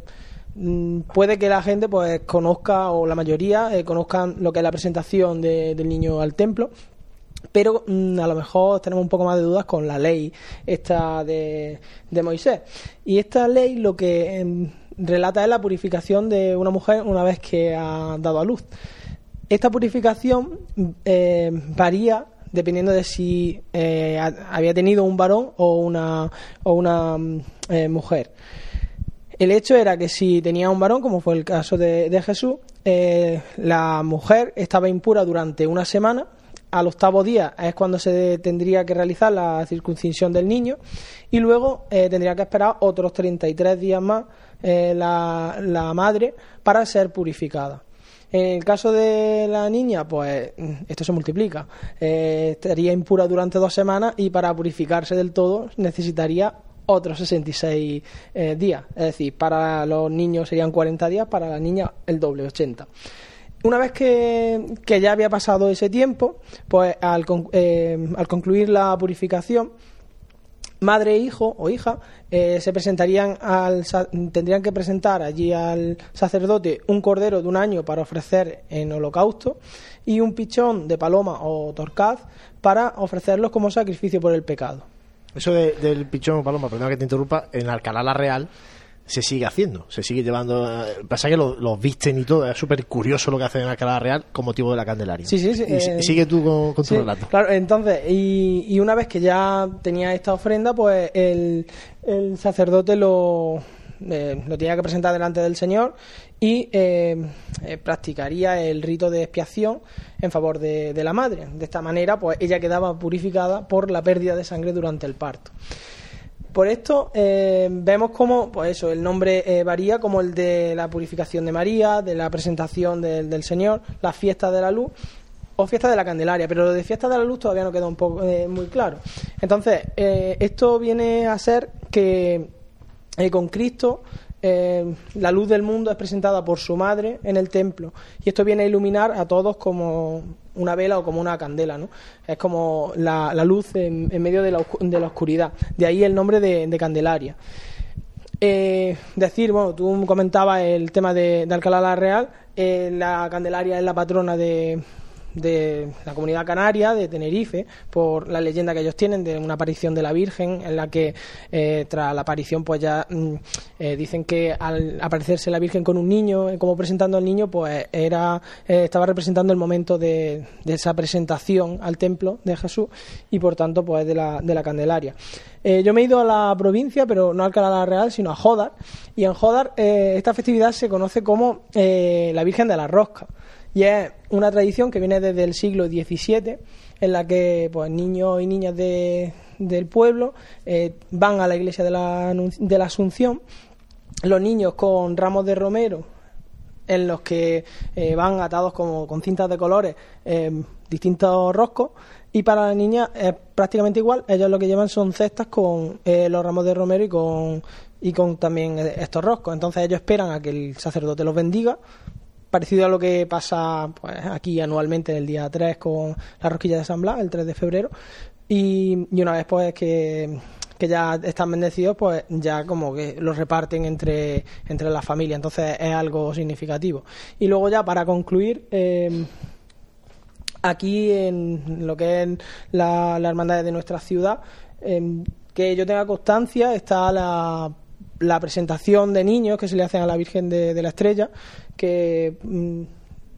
mm, puede que la gente pues conozca, o la mayoría, eh, conozcan lo que es la presentación de- del niño al templo, pero mm, a lo mejor tenemos un poco más de dudas con la ley esta de, de Moisés. Y esta ley lo que em, relata es la purificación de una mujer una vez que ha dado a luz. Esta purificación eh, varía dependiendo de si eh, ha- había tenido un varón o una, o una mm, eh, mujer. El hecho era que si tenía un varón, como fue el caso de, de Jesús, eh, la mujer estaba impura durante una semana. Al octavo día es cuando se tendría que realizar la circuncisión del niño y luego eh, tendría que esperar otros 33 días más eh, la, madre para ser purificada. En el caso de la niña, pues mm, esto se multiplica. Eh, estaría impura durante dos semanas y para purificarse del todo necesitaría otros 66 eh, días. Es decir, para los niños serían 40 días, para la niña el doble, 80. Una vez que, que ya había pasado ese tiempo, pues al, eh, al concluir la purificación, madre e hijo o hija eh, se presentarían al tendrían que presentar allí al sacerdote un cordero de un año para ofrecer en holocausto y un pichón de paloma o torcaz para ofrecerlos como sacrificio por el pecado. Eso de- del pichón paloma, perdona que te interrumpa, en Alcalá la Real se sigue haciendo, se sigue llevando. eh, Pasa que los los visten y todo, es súper curioso lo que hacen en Alcalá la Real con motivo de la Candelaria. Sí, sí, sí, Y eh, sigue tú con, con tu Sí, relato. Claro, entonces, y, y una vez que ya tenía esta ofrenda, pues el, el sacerdote lo, eh, lo tenía que presentar delante del Señor y eh, eh, practicaría el rito de expiación en favor de, de la madre. De esta manera, pues ella quedaba purificada por la pérdida de sangre durante el parto. Por esto eh, vemos como, pues eso, el nombre eh, varía como el de la purificación de María, de la presentación del, Señor, la fiesta de la luz o fiesta de la Candelaria, pero lo de fiesta de la luz todavía no queda un poco eh, muy claro. Entonces, esto viene a ser que con Cristo la luz del mundo es presentada por su madre en el templo y esto viene a iluminar a todos como una vela o como una candela, ¿no? Es como la, luz en, en medio de la, de la oscuridad. De ahí el nombre de, de Candelaria. Eh, decir, bueno, tú comentabas el tema de, de Alcalá la Real, eh, la Candelaria es la patrona de, de la comunidad canaria, de Tenerife, por la leyenda que ellos tienen de una aparición de la Virgen, en la que eh, tras la aparición pues ya mm, Eh, dicen que al aparecerse la Virgen con un niño, eh, como presentando al niño, pues era estaba representando el momento de, esa presentación al templo de Jesús y por tanto pues de la, de la Candelaria. Yo me he ido a la provincia, pero no a Alcalá Real, sino a Jodar, y en Jodar esta festividad se conoce como la Virgen de la Rosca. Y es una tradición que viene desde el siglo XVII, en la que pues, niños y niñas de- del pueblo eh, van a la iglesia de la, de la Asunción, los niños con ramos de romero, en los que eh, van atados como con cintas de colores eh, distintos roscos. Y para la niña es prácticamente igual. Ellos lo que llevan son cestas con eh, los ramos de romero y con y con también estos roscos. Entonces ellos esperan a que el sacerdote los bendiga parecido a lo que pasa pues, aquí anualmente el día 3 con la rosquilla de San Blas el 3 de febrero. Y, y una vez pues que, que ya están bendecidos pues ya como que los reparten entre entre la familia entonces es algo significativo. Y luego ya para concluir eh, aquí en lo que es la, la hermandad de nuestra ciudad eh, que yo tenga constancia está la la presentación de niños que se le hacen a la Virgen de la Estrella, que mm,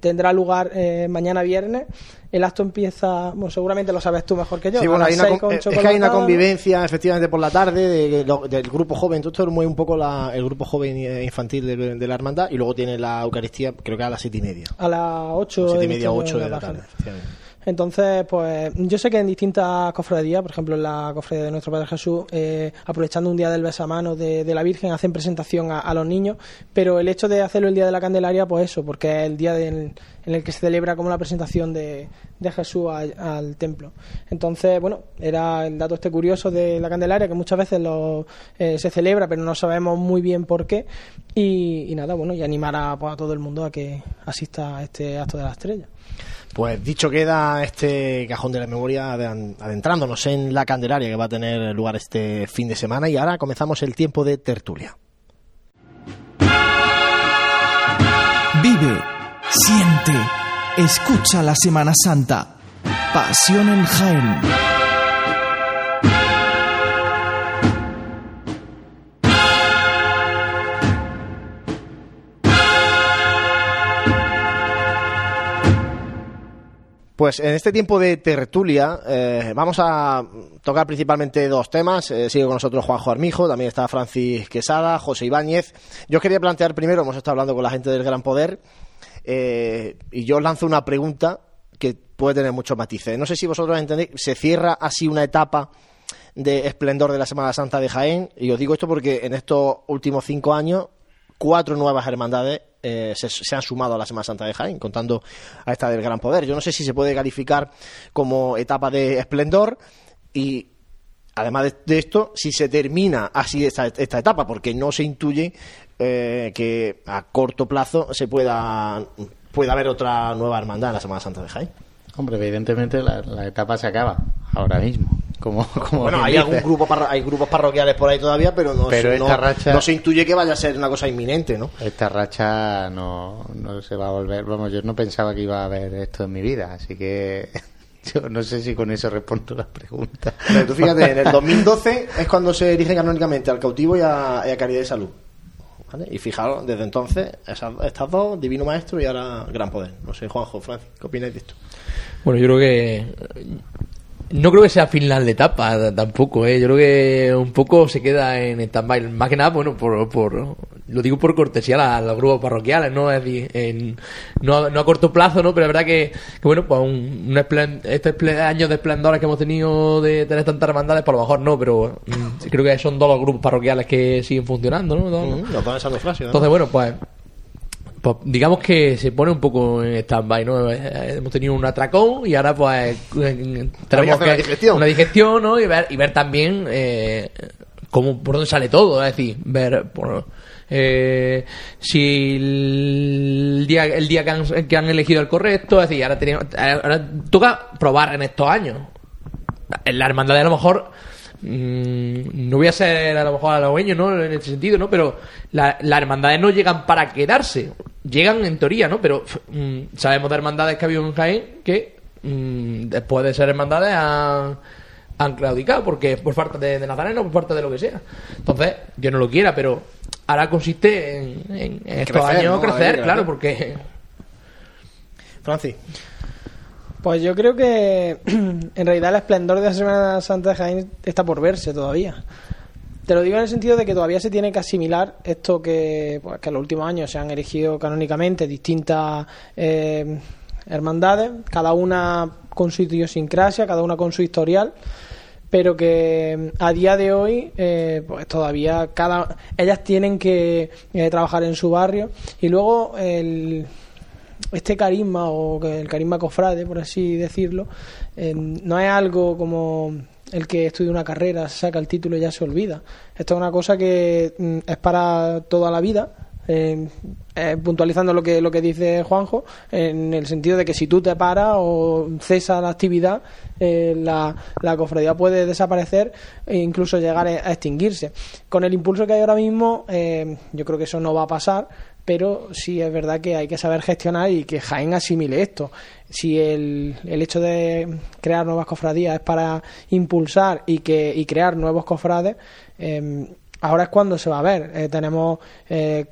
tendrá lugar eh, mañana viernes. El acto empieza, bueno, seguramente lo sabes tú mejor que yo. Sí, a bueno, las hay una, seis con- con es que hay una convivencia efectivamente por la tarde de- de- del grupo joven. Todo esto mueve un poco la- el grupo joven e infantil de, de la hermandad y luego tiene la Eucaristía, creo que a las siete y media. A las 8 Siete y media, ocho de la tarde. efectivamente. Entonces, pues yo sé que en distintas cofradías, por ejemplo en la cofradía de Nuestro Padre Jesús, eh, aprovechando un día del besamano de, de la Virgen, hacen presentación a, los niños, pero el hecho de hacerlo el día de la Candelaria, pues eso, porque es el día en el que se celebra como la presentación de, Jesús al, al templo. Entonces, bueno, era el dato este curioso de la Candelaria, que muchas veces lo, eh, se celebra, pero no sabemos muy bien por qué. Y, y nada, bueno, y animar a, pues, a todo el mundo a que asista a este acto de la estrella. Pues dicho queda este cajón de la memoria aden- adentrándonos en la Candelaria que va a tener lugar este fin de semana y ahora comenzamos el tiempo de tertulia. Vive, siente, escucha la Semana Santa. Pasión en Jaén. Pues en este tiempo de tertulia eh, vamos a tocar principalmente dos temas. Eh, sigue con nosotros Juanjo Armijo, también está Francis Quesada, José Ibáñez. Yo quería plantear primero, hemos estado hablando con la gente del Gran Poder, eh, y yo os lanzo una pregunta que puede tener muchos matices. No sé si vosotros entendéis, se cierra así una etapa de esplendor de la Semana Santa de Jaén, y os digo esto porque en estos últimos cinco años cuatro nuevas hermandades eh, se, han sumado a la Semana Santa de Jaén, contando a esta del Gran Poder. Yo no sé si se puede calificar como etapa de esplendor y además de, esto, si se termina así esta, esta etapa, porque no se intuye eh, que a corto plazo se pueda, pueda haber otra nueva hermandad en la Semana Santa de Jaén. Hombre, evidentemente la etapa se acaba ahora mismo. Como, como Bueno, hay dice. algún grupo hay grupos parroquiales por ahí todavía, pero no, Pero esta no- racha- no se intuye que vaya a ser una cosa inminente, ¿no? Esta racha no, no se va a volver. Vamos, yo no pensaba que iba a haber esto en mi vida, así que yo no sé si con eso respondo la pregunta. Pero tú fíjate, en el 2012 es cuando se erigen canónicamente al cautivo y a, y a Caridad de Salud. ¿Vale? Y fijaros, desde entonces, esas, estas dos, Divino Maestro y ahora Gran Poder. No sé, Juanjo, Francis, ¿qué opináis de esto? Bueno, yo creo que. No creo que sea final de etapa tampoco, ¿eh? Yo creo que un poco se queda en stand-by. Más que nada, bueno, por, por, lo digo por cortesía a los grupos parroquiales, ¿no? Es decir, en- no, a- no a corto plazo, ¿no? Pero es verdad que, que bueno, pues un, un esplen- este año de esplendores que hemos tenido de tener tantas hermandades, por lo mejor no, pero mm, creo que son dos los grupos parroquiales que siguen funcionando, ¿no? Dos- Mm, Nos frase, ¿no? entonces, bueno, pues, pues digamos que se pone un poco en stand-by, ¿no? Eh, Hemos tenido un atracón y ahora pues eh, tenemos hacer una digestión. una digestión, ¿no? Y ver, y ver también eh, cómo, por dónde sale todo, es decir, ver por, eh, si el día, el día que, han, que han elegido el correcto, es decir, ahora, tenemos, ahora toca probar en estos años. En la hermandad a lo mejor no voy a ser a lo mejor halagüeño ¿no? en este sentido no pero la- las hermandades no llegan para quedarse llegan en teoría no pero mm, sabemos de hermandades que ha habido en Jaén que mm, después de ser hermandades han, han claudicado, porque por falta de, de Nazareno, por falta de lo que sea. Entonces, yo no lo quiera, pero ahora consiste en, en- en estos crecer, años ¿no? crecer, claro, porque Francis. Pues yo creo que en realidad el esplendor de la Semana Santa de Jaén está por verse todavía. Te lo digo en el sentido de que todavía se tiene que asimilar esto que, pues, que en los últimos años se han erigido canónicamente distintas eh, hermandades, cada una con su idiosincrasia, cada una con su historial, pero que a día de hoy eh, pues todavía cada ellas tienen que eh, trabajar en su barrio y luego el, este carisma o el carisma cofrade, por así decirlo, eh, no es algo como el que estudia una carrera, saca el título y ya se olvida. Esto es una cosa que mm, es para toda la vida. eh, eh, puntualizando lo que lo que dice Juanjo en el sentido de que si tú te paras o cesa la actividad la, la cofradía puede desaparecer e incluso llegar a extinguirse con el impulso que hay ahora mismo yo creo que eso no va a pasar pero sí es verdad que hay que saber gestionar y que Jaén asimile esto. Si el, el hecho de crear nuevas cofradías es para impulsar y que y crear nuevos cofrades, eh, ahora es cuando se va a ver. Eh, tenemos eh,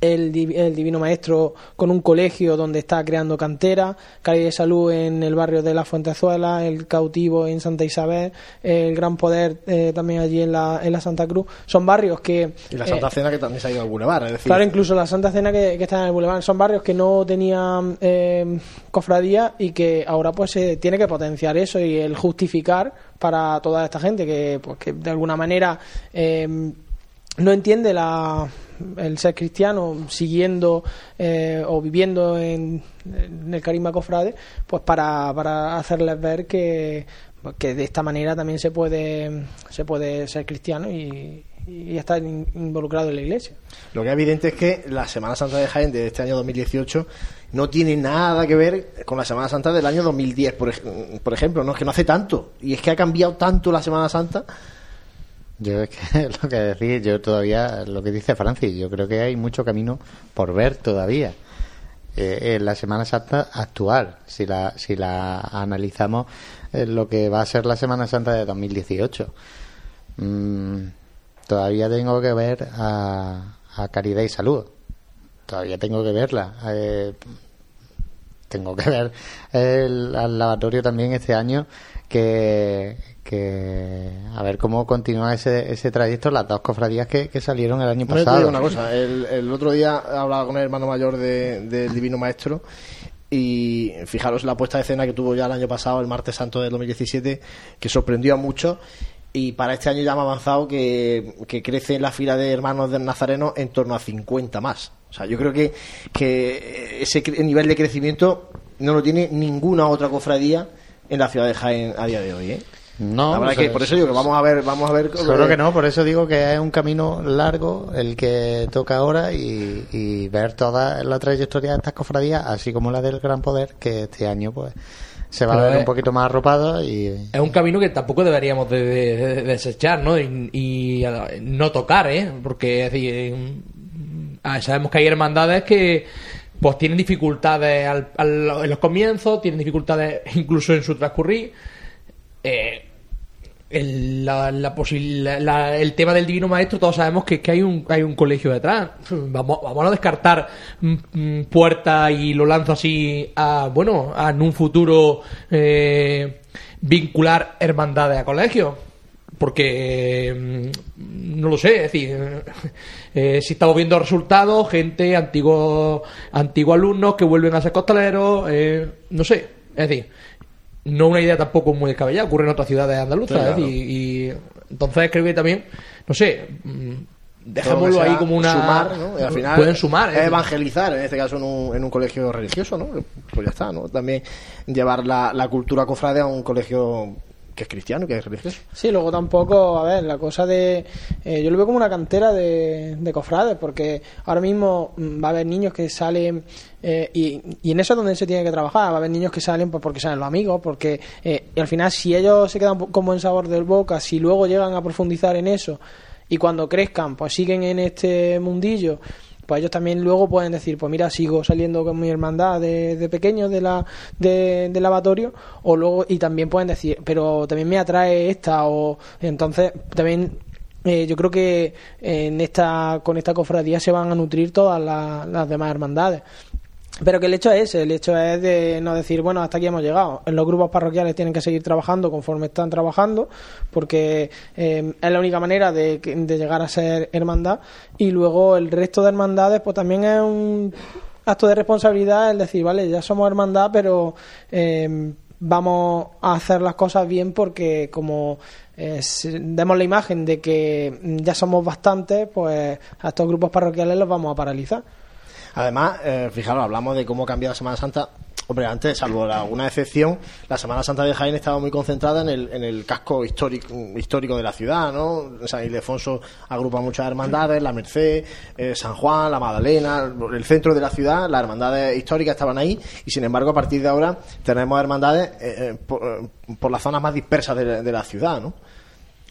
el, el Divino Maestro con un colegio donde está creando cantera, Calle de Salud en el barrio de la Fuentezuela, el Cautivo en Santa Isabel, el Gran Poder eh, también allí en la, en la Santa Cruz. Son barrios que... Y la eh, Santa Cena que también se ha ido al Boulevard, es decir, Claro, incluso la Santa Cena que, que está en el Boulevard. Son barrios que no tenían eh, cofradía y que ahora pues se tiene que potenciar eso y el justificar para toda esta gente que, pues, que de alguna manera eh, no entiende la, el ser cristiano siguiendo eh, o viviendo en, el carisma cofrade, pues para, para hacerles ver que, que de esta manera también se puede, se puede ser cristiano y, estar in- involucrado en la iglesia. Lo que es evidente es que la Semana Santa de Jaén de este año 2018 no tiene nada que ver con la Semana Santa del año 2010, por, por ejemplo, no es que no hace tanto y es que ha cambiado tanto la Semana Santa. Yo es que lo que decía, yo todavía, lo que dice Francis, yo creo que hay mucho camino por ver todavía. Eh, en la Semana Santa actual, si la, si la analizamos eh, lo que va a ser la Semana Santa de 2018. Mm, todavía tengo que ver a, a Caridad y Salud. Todavía tengo que verla. Eh, tengo que ver el, al lavatorio también este año que, que a ver cómo continúa ese, ese trayecto las dos cofradías que, que salieron el año Bueno, yo te pasado digo una cosa, el, el otro día hablaba con el hermano mayor de- del Divino Maestro y fijaros la puesta de escena que tuvo ya el año pasado, el martes santo del 2017, que sorprendió a muchos y para este año ya me ha avanzado que, que crece la fila de hermanos del Nazareno en torno a 50 más. O sea, yo creo que, que ese nivel de crecimiento no lo tiene ninguna otra cofradía en la ciudad de Jaén a día de hoy. ¿eh? no la verdad pues, que por eso digo que vamos a ver, vamos a ver. Seguro que no, por eso digo que es un camino largo el que toca ahora y, y ver toda la trayectoria de estas cofradías, así como la del Gran Poder, que este año pues se va Pero a ver es- un poquito más arropado y es un camino que tampoco deberíamos de, de- de desechar, ¿no? Y, y, a- no tocar, ¿eh? Porque es decir, eh, ah, sabemos que hay hermandades que pues tienen dificultades al- al- en los comienzos, tienen dificultades incluso en su transcurrir. Eh, el, tema del divino maestro todos sabemos que, que hay un hay un colegio detrás vamos vamos a descartar mm, mm, puertas y lo lanzo así a bueno a en un futuro eh, vincular hermandades a colegios porque mm, no lo sé, es decir, eh, si estamos viendo resultados, gente, antiguos antiguos alumnos que vuelven a ser costaleros, eh, no sé, es decir, no una idea tampoco muy descabellada, ocurre en otras ciudades andaluzas, claro. es decir, y entonces creo que también, no sé, mm, dejémoslo ahí como una... sumar, ¿no? Y al final pueden sumar, es evangelizar, en este caso en un, en un colegio religioso, ¿no? Pues ya está, ¿no? También llevar la, la cultura cofrade a un colegio que es cristiano, que es religioso. Sí, luego tampoco, a ver, la cosa de... eh, yo lo veo como una cantera de, de cofrades, porque ahora mismo mm, va a haber niños que salen, eh, y, y en eso es donde se tiene que trabajar, va a haber niños que salen pues, porque salen los amigos, porque eh, y al final si ellos se quedan con buen sabor del boca, si luego llegan a profundizar en eso, y cuando crezcan, pues siguen en este mundillo, pues ellos también luego pueden decir, pues mira, sigo saliendo con mi hermandad de, pequeño de la, de- del lavatorio, o luego, y también pueden decir, pero también me atrae esta, o entonces también eh, yo creo que en esta, con esta cofradía se van a nutrir todas las demás hermandades. Pero que el hecho es el hecho es de no decir, bueno, hasta aquí hemos llegado. Los grupos parroquiales tienen que seguir trabajando conforme están trabajando, porque eh, es la única manera de, de llegar a ser hermandad. Y luego el resto de hermandades, pues también es un acto de responsabilidad el decir, vale, ya somos hermandad, pero eh, vamos a hacer las cosas bien porque como eh, demos la imagen de que ya somos bastantes, pues a estos grupos parroquiales los vamos a paralizar. Además, eh, fijaros, hablamos de cómo cambia la Semana Santa. Hombre, antes, salvo alguna excepción, la Semana Santa de Jaén estaba muy concentrada en el, casco histórico, de la ciudad, ¿no? San Ildefonso agrupa muchas hermandades, la Merced, eh, San Juan, la Magdalena, el centro de la ciudad, las hermandades históricas estaban ahí y sin embargo a partir de ahora tenemos hermandades por, eh, por las zonas más dispersas de, de la ciudad, ¿no?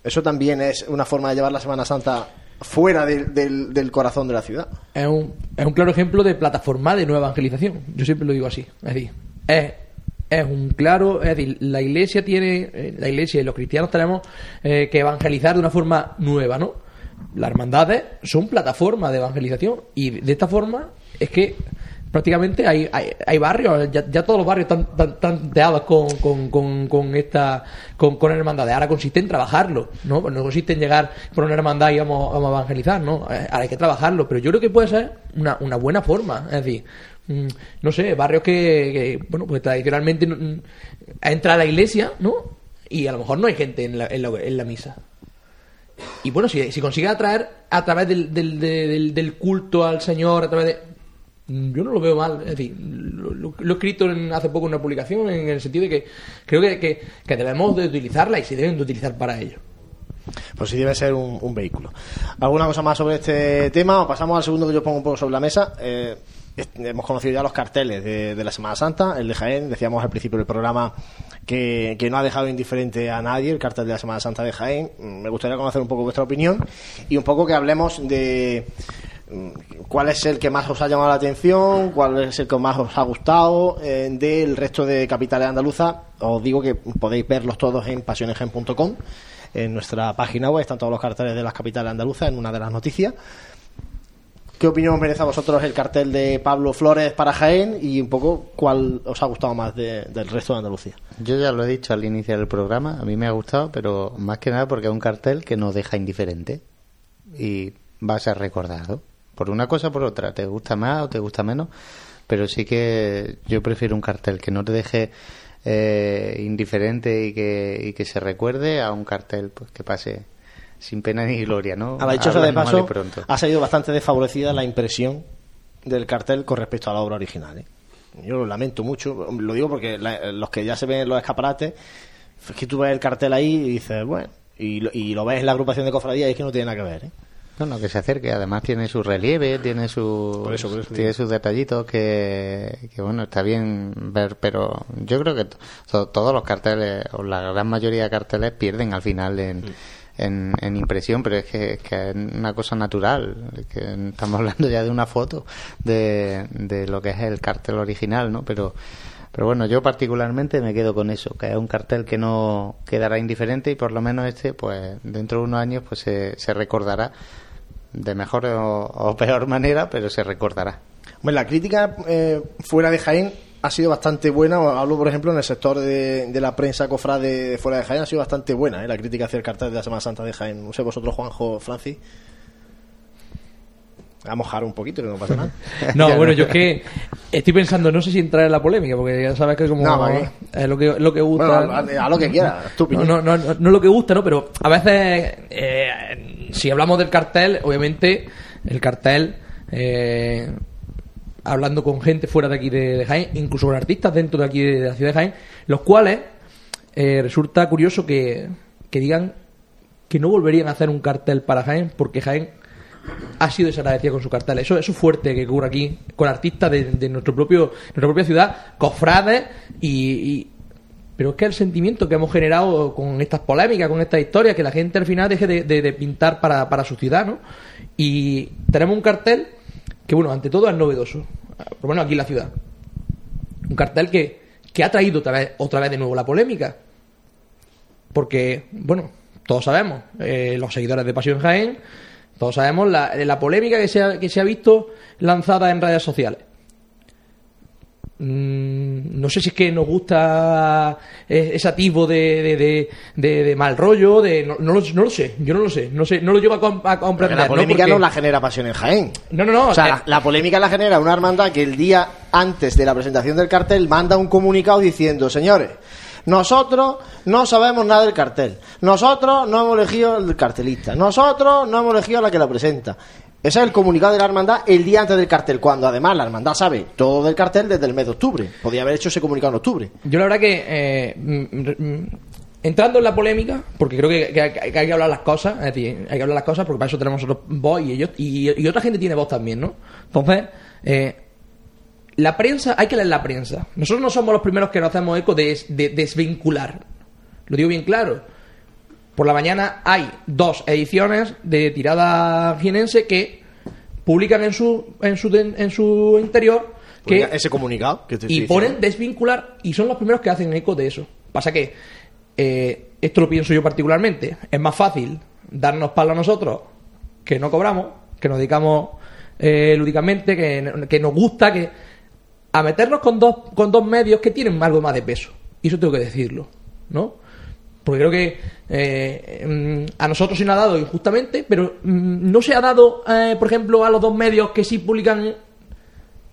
Eso también es una forma de llevar la Semana Santa fuera del- del- del corazón de la ciudad. es un, es un claro ejemplo de plataforma de nueva evangelización. Yo siempre lo digo así. Es decir, es, es un claro. Es decir, la iglesia tiene. eh, La iglesia y los cristianos tenemos eh, que evangelizar de una forma nueva, ¿no? Las hermandades son plataformas de evangelización y de esta forma es que prácticamente hay, hay, hay barrios, ya, ya todos los barrios están, están, están teados con, con, con, con esta con, con hermandades. Ahora consiste en trabajarlo, ¿no? Pues no consiste en llegar por una hermandad y vamos, a evangelizar, ¿no? Eh, Ahora hay que trabajarlo, pero yo creo que puede ser una, una buena forma, es decir, mm, no sé, barrios que, que, bueno, pues tradicionalmente mm, entra a la iglesia, ¿no? Y a lo mejor no hay gente en la, en la, en la misa. Y bueno, si, si consigue atraer a través del, del, del, del culto al Señor, a través de... Mm, Yo no lo veo mal, es decir, lo, lo- lo he escrito en- hace poco en una publicación en el sentido de que creo que, que, que debemos de utilizarla y se deben de utilizar para ello. Pues sí debe ser un, un vehículo. ¿Alguna cosa más sobre este tema? O pasamos al segundo que yo pongo un poco sobre la mesa. Eh, hemos conocido ya los carteles de, de la Semana Santa, el de Jaén. Decíamos al principio del programa que, que no ha dejado indiferente a nadie el cartel de la Semana Santa de Jaén. Mm, Me gustaría conocer un poco vuestra opinión y un poco que hablemos de cuál es el que más os ha llamado la atención, cuál es el que más os ha gustado eh, del resto de capitales andaluzas. Os digo que podéis verlos todos en pasionegen.com. En nuestra página web están todos los carteles de las capitales andaluzas en una de las noticias. ¿Qué opinión os merece a vosotros el cartel de Pablo Flores para Jaén y un poco cuál os ha gustado más de- del resto de Andalucía? Yo ya lo he dicho al iniciar el programa, a mí me ha gustado, pero más que nada porque es un cartel que nos deja indiferente y va a ser recordado. Por una cosa o por otra, te gusta más o te gusta menos, pero sí que yo prefiero un cartel que no te deje eh, indiferente y que, y que se recuerde a un cartel pues que pase sin pena ni gloria, ¿no? A la dichosa de paso, pronto. ha salido bastante desfavorecida la impresión del cartel con respecto a la obra original. ¿eh? Yo lo lamento mucho, lo digo porque la- los que ya se ven en los escaparates, es que tú ves el cartel ahí y dices, bueno, y lo, y lo ves en la agrupación de cofradías y es que no tiene nada que ver. ¿eh? No, no, que se acerque. Además tiene su relieve, tiene su, Por eso, por eso tiene sus detallitos que, que, bueno, está bien ver, pero yo creo que to- to- todos los carteles, o la gran mayoría de carteles pierden al final en, en, en impresión, pero es que, es que es una cosa natural, que estamos hablando ya de una foto de, de lo que es el cartel original, ¿no? Pero, pero bueno, yo particularmente me quedo con eso, que es un cartel que no quedará indiferente y por lo menos este, pues dentro de unos años, pues se, se recordará de mejor o, peor manera, pero se recordará. Bueno, la crítica eh, fuera de Jaén ha sido bastante buena. Hablo, por ejemplo, en el sector de, de la prensa cofrade de fuera de Jaén ha sido bastante buena ¿eh? la crítica hacia el cartel de la Semana Santa de Jaén. No sé, vosotros, Juanjo, Francis. A mojar un poquito, que no pasa nada. No, bueno, yo es que estoy pensando, no sé si entrar en la polémica, porque ya sabes que como No, es lo que, lo que gusta. Bueno, a- lo que quieras, tu no, no, no, no, no lo que gusta, ¿no? Pero a veces, eh, si hablamos del cartel, obviamente, el cartel, eh, hablando con gente fuera de aquí de, de Jaén, incluso con artistas dentro de aquí de, de la ciudad de Jaén, los cuales eh, resulta curioso que, que digan que no volverían a hacer un cartel para Jaén, porque Jaén ha sido desagradecida con su cartel. Eso, es fuerte que ocurre aquí con artistas de, nuestro propio, nuestra propia ciudad, cofrades y, pero es que el sentimiento que hemos generado con estas polémicas, con estas historias, que la gente al final deje de, de- de pintar para, para su ciudad, ¿no? Y tenemos un cartel que bueno, ante todo es novedoso, por lo menos aquí en la ciudad. Un cartel que, que ha traído otra vez, otra vez de nuevo la polémica. Porque, bueno, todos sabemos, eh, los seguidores de Pasión Jaén, todos sabemos la, la polémica que se, ha, que se ha visto lanzada en redes sociales. Mm, no sé si es que nos gusta eh, ese atisbo de, de, de, mal rollo, de no, no lo, no lo sé, yo no lo sé, no sé, no lo llevo a, a comprender. la polémica Porque- no la genera Pasión en Jaén. no, no, no, O sea, eh, la, la polémica la genera una hermandad que el día antes de la presentación del cartel manda un comunicado diciendo, señores, nosotros no sabemos nada del cartel, nosotros no hemos elegido el cartelista, nosotros no hemos elegido a la que lo presenta. Ese es el comunicado de la hermandad el día antes del cartel, cuando además la hermandad sabe todo del cartel desde el mes de octubre. Podía haber hecho ese comunicado en octubre. Yo la verdad que, eh, mm, mm, entrando en la polémica, porque creo que, hay que hablar las cosas, hay que hablar las cosas porque para eso tenemos nosotros voz y, ellos, y, y otra gente tiene voz también, ¿no? Entonces, eh, la prensa, hay que leer la prensa. Nosotros no somos los primeros que nos hacemos eco de, de desvincular. Lo digo bien claro. Por la mañana hay dos ediciones de tirada jienense que publican en su, en su, en su interior que ese comunicado que te estoy y diciendo. ponen desvincular y son los primeros que hacen eco de eso. Pasa que eh, esto lo pienso yo particularmente. Es más fácil darnos palo a nosotros que no cobramos, que nos dedicamos eh, lúdicamente, que, que nos gusta, que a meternos con dos con dos medios que tienen algo más de peso. Y eso tengo que decirlo, ¿no? Porque creo que eh, mm, a nosotros se nos ha dado injustamente, pero mm, no se ha dado, eh, por ejemplo, a los dos medios que sí publican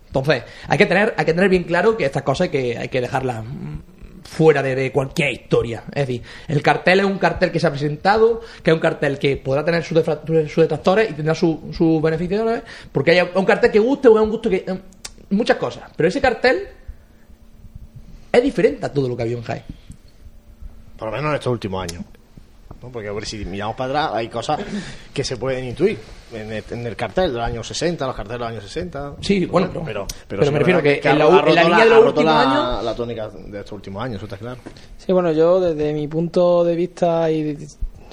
entonces, hay que tener, hay que tener bien claro que estas cosas hay que, hay que dejarlas mm, fuera de, cualquier historia. Es decir, el cartel es un cartel que se ha presentado, que es un cartel que podrá tener sus, detractores y tendrá sus sus beneficiarios, porque hay un cartel que guste o es un gusto que... muchas cosas. Pero ese cartel es diferente a todo lo que había en Jaén. Por lo menos en estos últimos años. ¿no? Porque hombre, si miramos para atrás, hay cosas que se pueden intuir. En el, en el cartel de los años 60, los carteles de los años 60. Sí, bueno, pero- pero, pero sí me refiero verdad que en ha- la en roto la línea de los últimos la- años- La tónica de estos últimos años, eso está claro. Sí, bueno, yo desde mi punto de vista y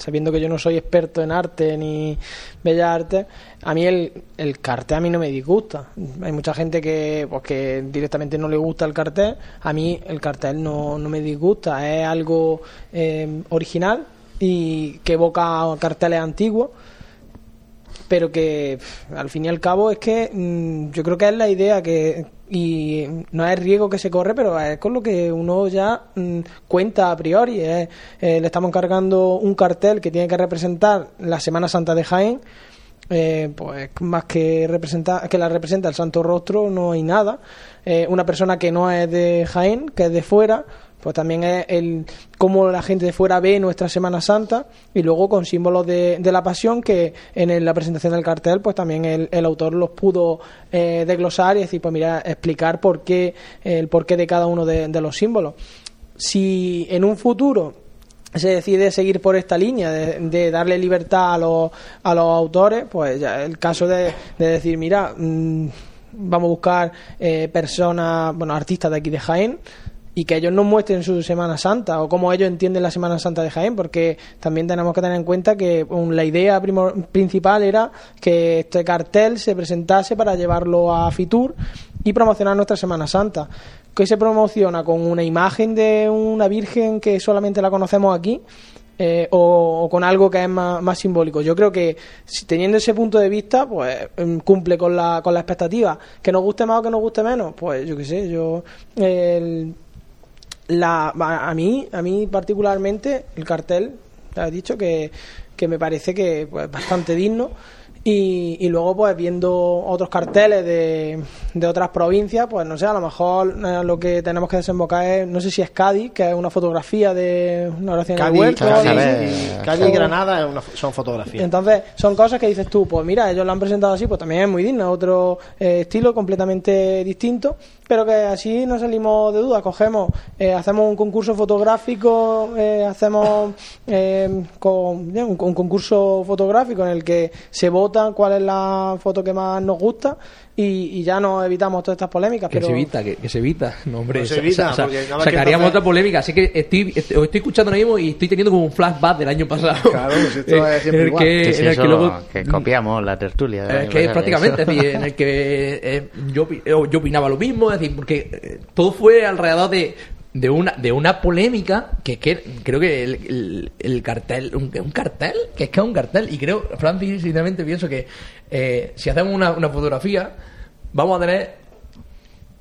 sabiendo que yo no soy experto en arte ni bellas artes, a mí el, el cartel a mí no me disgusta. Hay mucha gente que pues que directamente no le gusta el cartel. A mí el cartel no, no me disgusta. Es algo eh, original y que evoca carteles antiguos pero que al fin y al cabo es que mm, yo creo que es la idea que y no es riesgo que se corre pero es con lo que uno ya mm, cuenta a priori. Eh, le estamos encargando un cartel que tiene que representar la Semana Santa de Jaén. Eh, pues más que representa, que la representa el Santo Rostro no hay nada. Eh, una persona que no es de Jaén que es de fuera pues también es el cómo la gente de fuera ve nuestra Semana Santa y luego con símbolos de, de la pasión que en la presentación del cartel pues también el, el autor los pudo eh, desglosar y decir pues mira explicar por qué el porqué de cada uno de, de los símbolos. Si en un futuro se decide seguir por esta línea de, de darle libertad a los, a los autores, pues ya el caso de, de decir, mira, mm, vamos a buscar eh, personas, bueno, artistas de aquí de Jaén y que ellos nos muestren su Semana Santa o cómo ellos entienden la Semana Santa de Jaén, porque también tenemos que tener en cuenta que la idea principal era que este cartel se presentase para llevarlo a Fitur y promocionar nuestra Semana Santa. Que se promociona con una imagen de una virgen que solamente la conocemos aquí eh, o, con algo que es más, simbólico. Yo creo que si teniendo ese punto de vista, pues em, cumple con la, con la expectativa. Que nos guste más o que nos guste menos, pues yo qué sé, yo el- la, a mí, a mí particularmente el cartel, ya he dicho que, que me parece que pues bastante digno. Y, y luego, pues viendo otros carteles de, de otras provincias, pues no sé, a lo mejor eh, lo que tenemos que desembocar es, no sé si es Cádiz, que es una fotografía de una oración el Cádiz, huerto. Cádiz, y- Cádiz y o- Granada es una- son fotografías. entonces, son cosas que dices tú, pues mira, ellos lo han presentado así, pues también es muy digno, otro eh, estilo completamente distinto, pero que así no salimos de duda, cogemos, eh, hacemos un concurso fotográfico, eh, hacemos eh, con, un, un concurso fotográfico en el que se vota cuál es la foto que más nos gusta y, y ya no nos evitamos todas estas polémicas. Que pero... se evita, que, que se evita. No, hombre, No se evita, porque sacaríamos entonces- otra polémica. Así que estoy, estoy, os estoy escuchando ahora mismo y estoy teniendo como un flashback del año pasado. Claro, pues esto es siempre en el igual. que, Que si en el eso que luego que copiamos la tertulia. Eh, de- que prácticamente, es decir, en el que eh, yo, yo opinaba lo mismo, es decir, porque eh, todo fue alrededor de, de una de una polémica que, que creo que el, el- el cartel, un, un cartel, que es que es un cartel, y creo, Francis, sinceramente pienso que eh, si hacemos una, una fotografía, vamos a tener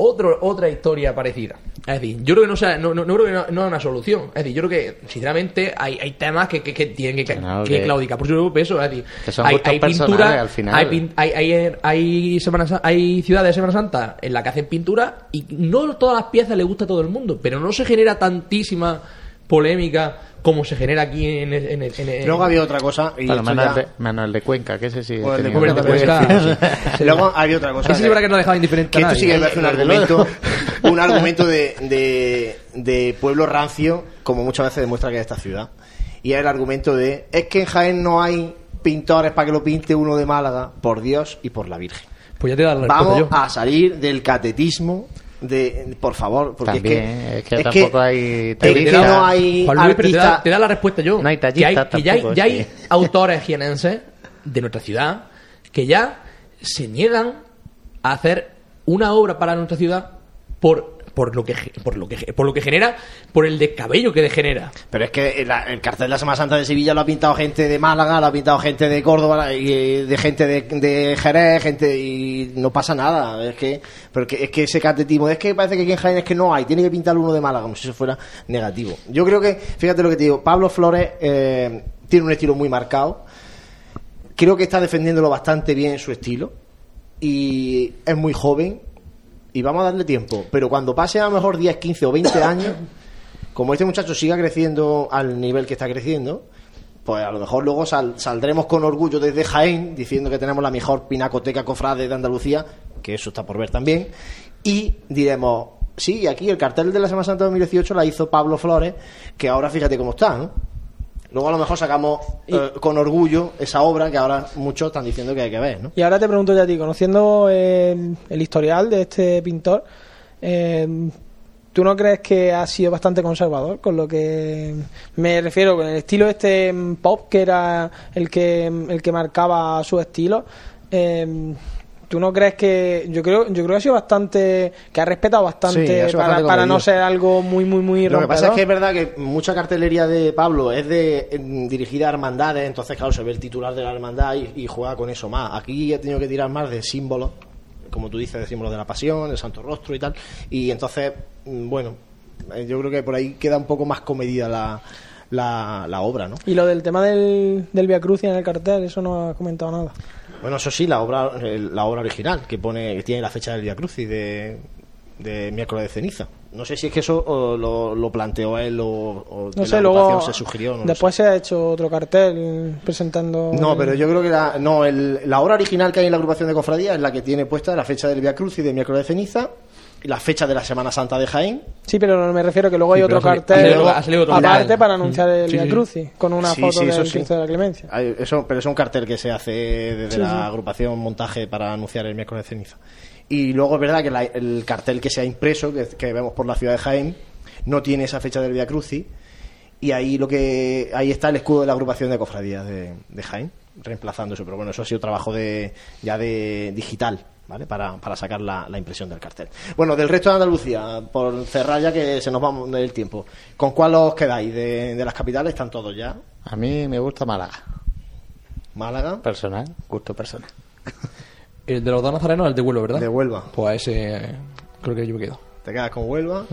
otro, otra historia parecida. Es decir, yo creo que no, sea, no, no, no creo que no, no es una solución. Es decir, yo creo que, sinceramente, hay, hay temas que, que, que tienen que, claudicar por su peso. Es decir, Que son hay, pintura, al final. hay, pin- hay, hay, Semana hay ciudades de Semana Santa en las que hacen pintura y no todas las piezas le gusta a todo el mundo, pero no se genera tantísima polémica como se genera aquí en, el- en, en el- Luego había otra cosa. Y ya- el de, de Cuenca, que ese sí. Bueno, el de Cuenca Sí. Luego había otra cosa. Ese sí es verdad que no dejaba indiferente que a esto sí que me un argumento, un argumento de, de, de pueblo rancio, como muchas veces demuestra que es esta ciudad. Y es el argumento de, es que en Jaén no hay pintores para que lo pinte uno de Málaga, por Dios y por la Virgen. Pues ya te da la Vamos yo. a salir del catetismo de, por favor, porque También, es es que, es tampoco hay es que tallista. no hay Juan Luis, pero te da, artista- te da la respuesta yo. No hay que hay, tallistas que ya hay, ya hay autores jienenses de nuestra ciudad que ya se niegan a hacer una obra para nuestra ciudad por por lo que por lo que por lo que genera por el descabello que genera Pero es que el, el cartel de la Semana Santa de Sevilla lo ha pintado gente de Málaga, lo ha pintado gente de Córdoba, y eh, de gente de, de Jerez, gente y no pasa nada. Es que, pero es que ese catetismo, es que parece que aquí en Jaén es que no hay, tiene que pintar uno de Málaga, como si eso fuera negativo. Yo creo que, fíjate lo que te digo, Pablo Flores eh, tiene un estilo muy marcado. Creo que está defendiéndolo bastante bien su estilo y es muy joven y vamos a darle tiempo. Pero cuando pase a lo mejor 10, 15 o 20 años, como este muchacho siga creciendo al nivel que está creciendo, pues a lo mejor luego sal- saldremos con orgullo desde Jaén diciendo que tenemos la mejor pinacoteca cofrade de Andalucía, que eso está por ver también, y diremos, sí, aquí el cartel de la Semana Santa de 2018 la hizo Pablo Flores, que ahora fíjate cómo está, ¿no? Luego a lo mejor sacamos eh, con orgullo esa obra que ahora muchos están diciendo que hay que ver, ¿no? Y ahora te pregunto yo a ti, conociendo el, el historial de este pintor, eh, ¿tú no crees que ha sido bastante conservador con lo que me refiero con el estilo este mm, pop que era el que el que marcaba su estilo? Eh, ¿Tú no crees que yo creo yo creo que ha sido bastante que ha respetado bastante, Sí, ha sido para, bastante para no ser algo muy muy muy Lo que pasa es rompedor? que es verdad que mucha cartelería de Pablo es de dirigida a hermandades, entonces claro, se ve el titular de la hermandad y, y juega con eso más. Aquí he tenido que tirar más de símbolos, como tú dices, de símbolos de la pasión, el santo rostro y tal. Y entonces, mm, bueno, eh, yo creo que por ahí queda un poco más comedida la, la, la obra, ¿no? Y lo del tema del, del Via Crucis en el cartel, eso no ha comentado nada. Bueno, eso sí, la obra, la obra original, que pone, que tiene la fecha del Via Crucis de, de miércoles de ceniza. No sé si es que eso o, lo, lo planteó él o, o No sé, la luego agrupación se sugirió. No después se ha hecho otro cartel presentando No, pero yo creo que la, no, el- la obra original que hay en la agrupación de cofradías es la que tiene puesta la fecha del Via Crucis de miércoles de ceniza la fecha de la Semana Santa de Jaén. Sí, pero me refiero que luego hay Sí, otro cartel ha salido- ha salido otro aparte para anunciar el Sí, Via. Crucis con una Sí, foto sí, eso del sí. Cristo de la Clemencia. Hay- Eso, pero es un cartel que se hace desde Sí, la sí. agrupación montaje para anunciar el miércoles de ceniza. Y luego es verdad que la- el cartel que se ha impreso, que, que vemos por la ciudad de Jaén, no tiene esa fecha del Via Crucis. Y ahí lo que ahí está el escudo de la agrupación de cofradías de, de Jaén, reemplazando eso. Pero bueno, eso ha sido trabajo de ya de digital, ¿vale? Para, para sacar la, la impresión del cartel. Bueno, del resto de Andalucía, por cerrar ya que se nos va el tiempo. ¿Con cuál os quedáis? De, de las capitales están todos ya. A mí me gusta Málaga. Málaga. Personal, gusto personal. el de los dos nazarenos el de Huelva ¿verdad? De Huelva. pues ese eh, creo que yo me quedo Te quedas con Huelva.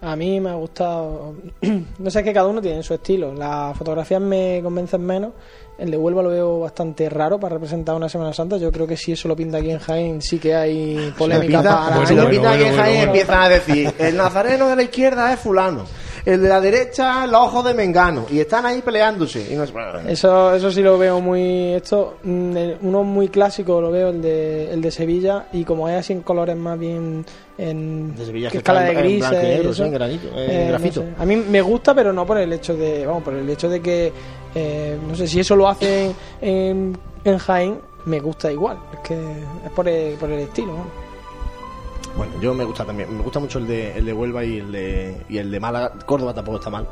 A mí me ha gustado. no sé, es que cada uno tiene su estilo. Las fotografías me convencen menos. El de Huelva lo veo bastante raro para representar una Semana Santa. Yo creo que si eso lo pinta aquí en Jaén, sí que hay polémica Si lo pinta- para. si lo bueno, pinta aquí en bueno, Jaén, bueno. empiezan a decir: el nazareno de la izquierda es Fulano, el de la derecha, los ojos de Mengano. Y están ahí peleándose. Y no sé- Eso, eso sí lo veo muy. Esto, mm, uno muy clásico lo veo, el de, el de Sevilla. Y como es así en colores más bien. En De Sevilla que escala de en- en negro, y eso. sí, en granito, en Eh, no grafito. sé. A mí me gusta, pero no por el hecho de. Vamos, por el hecho de que. eh, no sé si eso lo hacen en, en Jaén, me gusta igual. Es que es por el, por el estilo. vamos. Bueno, yo me gusta también, me gusta mucho el de, el de Huelva y el de, y el de Málaga. Córdoba tampoco está mal.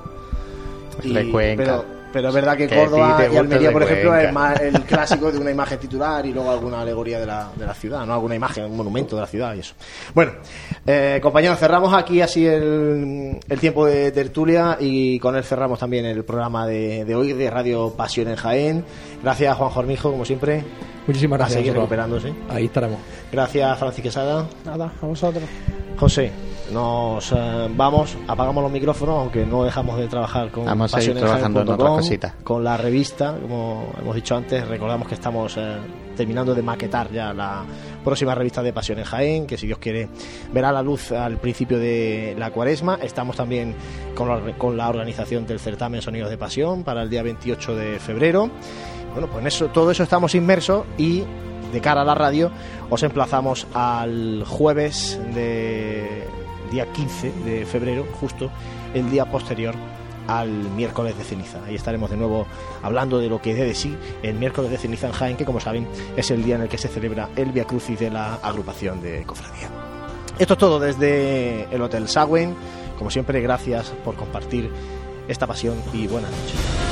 De Cuenca. Pero, pero es verdad que Que Córdoba sí y Almería, por ejemplo, es más el clásico de una imagen titular y luego alguna alegoría de la, de la ciudad, ¿no? Alguna imagen, un monumento de la ciudad y eso. Bueno, eh, compañeros, cerramos aquí así el, el tiempo de tertulia y con él cerramos también el programa de, de hoy de Radio Pasión en Jaén. Gracias, Juan Jormijo, como siempre. Muchísimas gracias. seguir a vosotros. recuperándose. Ahí estaremos. Gracias, Francis Quesada. Nada, a vosotros. José, nos eh, vamos, apagamos los micrófonos, aunque no dejamos de trabajar con Vamos a seguir trabajando en otras cositas. con la revista, como hemos dicho antes, recordamos que estamos eh, terminando de maquetar ya la próxima revista de Pasión en Jaén, que si Dios quiere verá la luz al principio de la cuaresma. Estamos también con la, con la organización del certamen Sonidos de Pasión para el día 28 de febrero. Bueno, pues en eso, todo eso estamos inmersos y de cara a la radio os emplazamos al jueves de día 15 de febrero, justo el día posterior al miércoles de ceniza. Ahí estaremos de nuevo hablando de lo que dé de sí el miércoles de ceniza en Jaén, que como saben es el día en el que se celebra el Via Crucis de la agrupación de cofradía. Esto es todo desde el Hotel Sagüen. Como siempre, gracias por compartir esta pasión y buenas noches.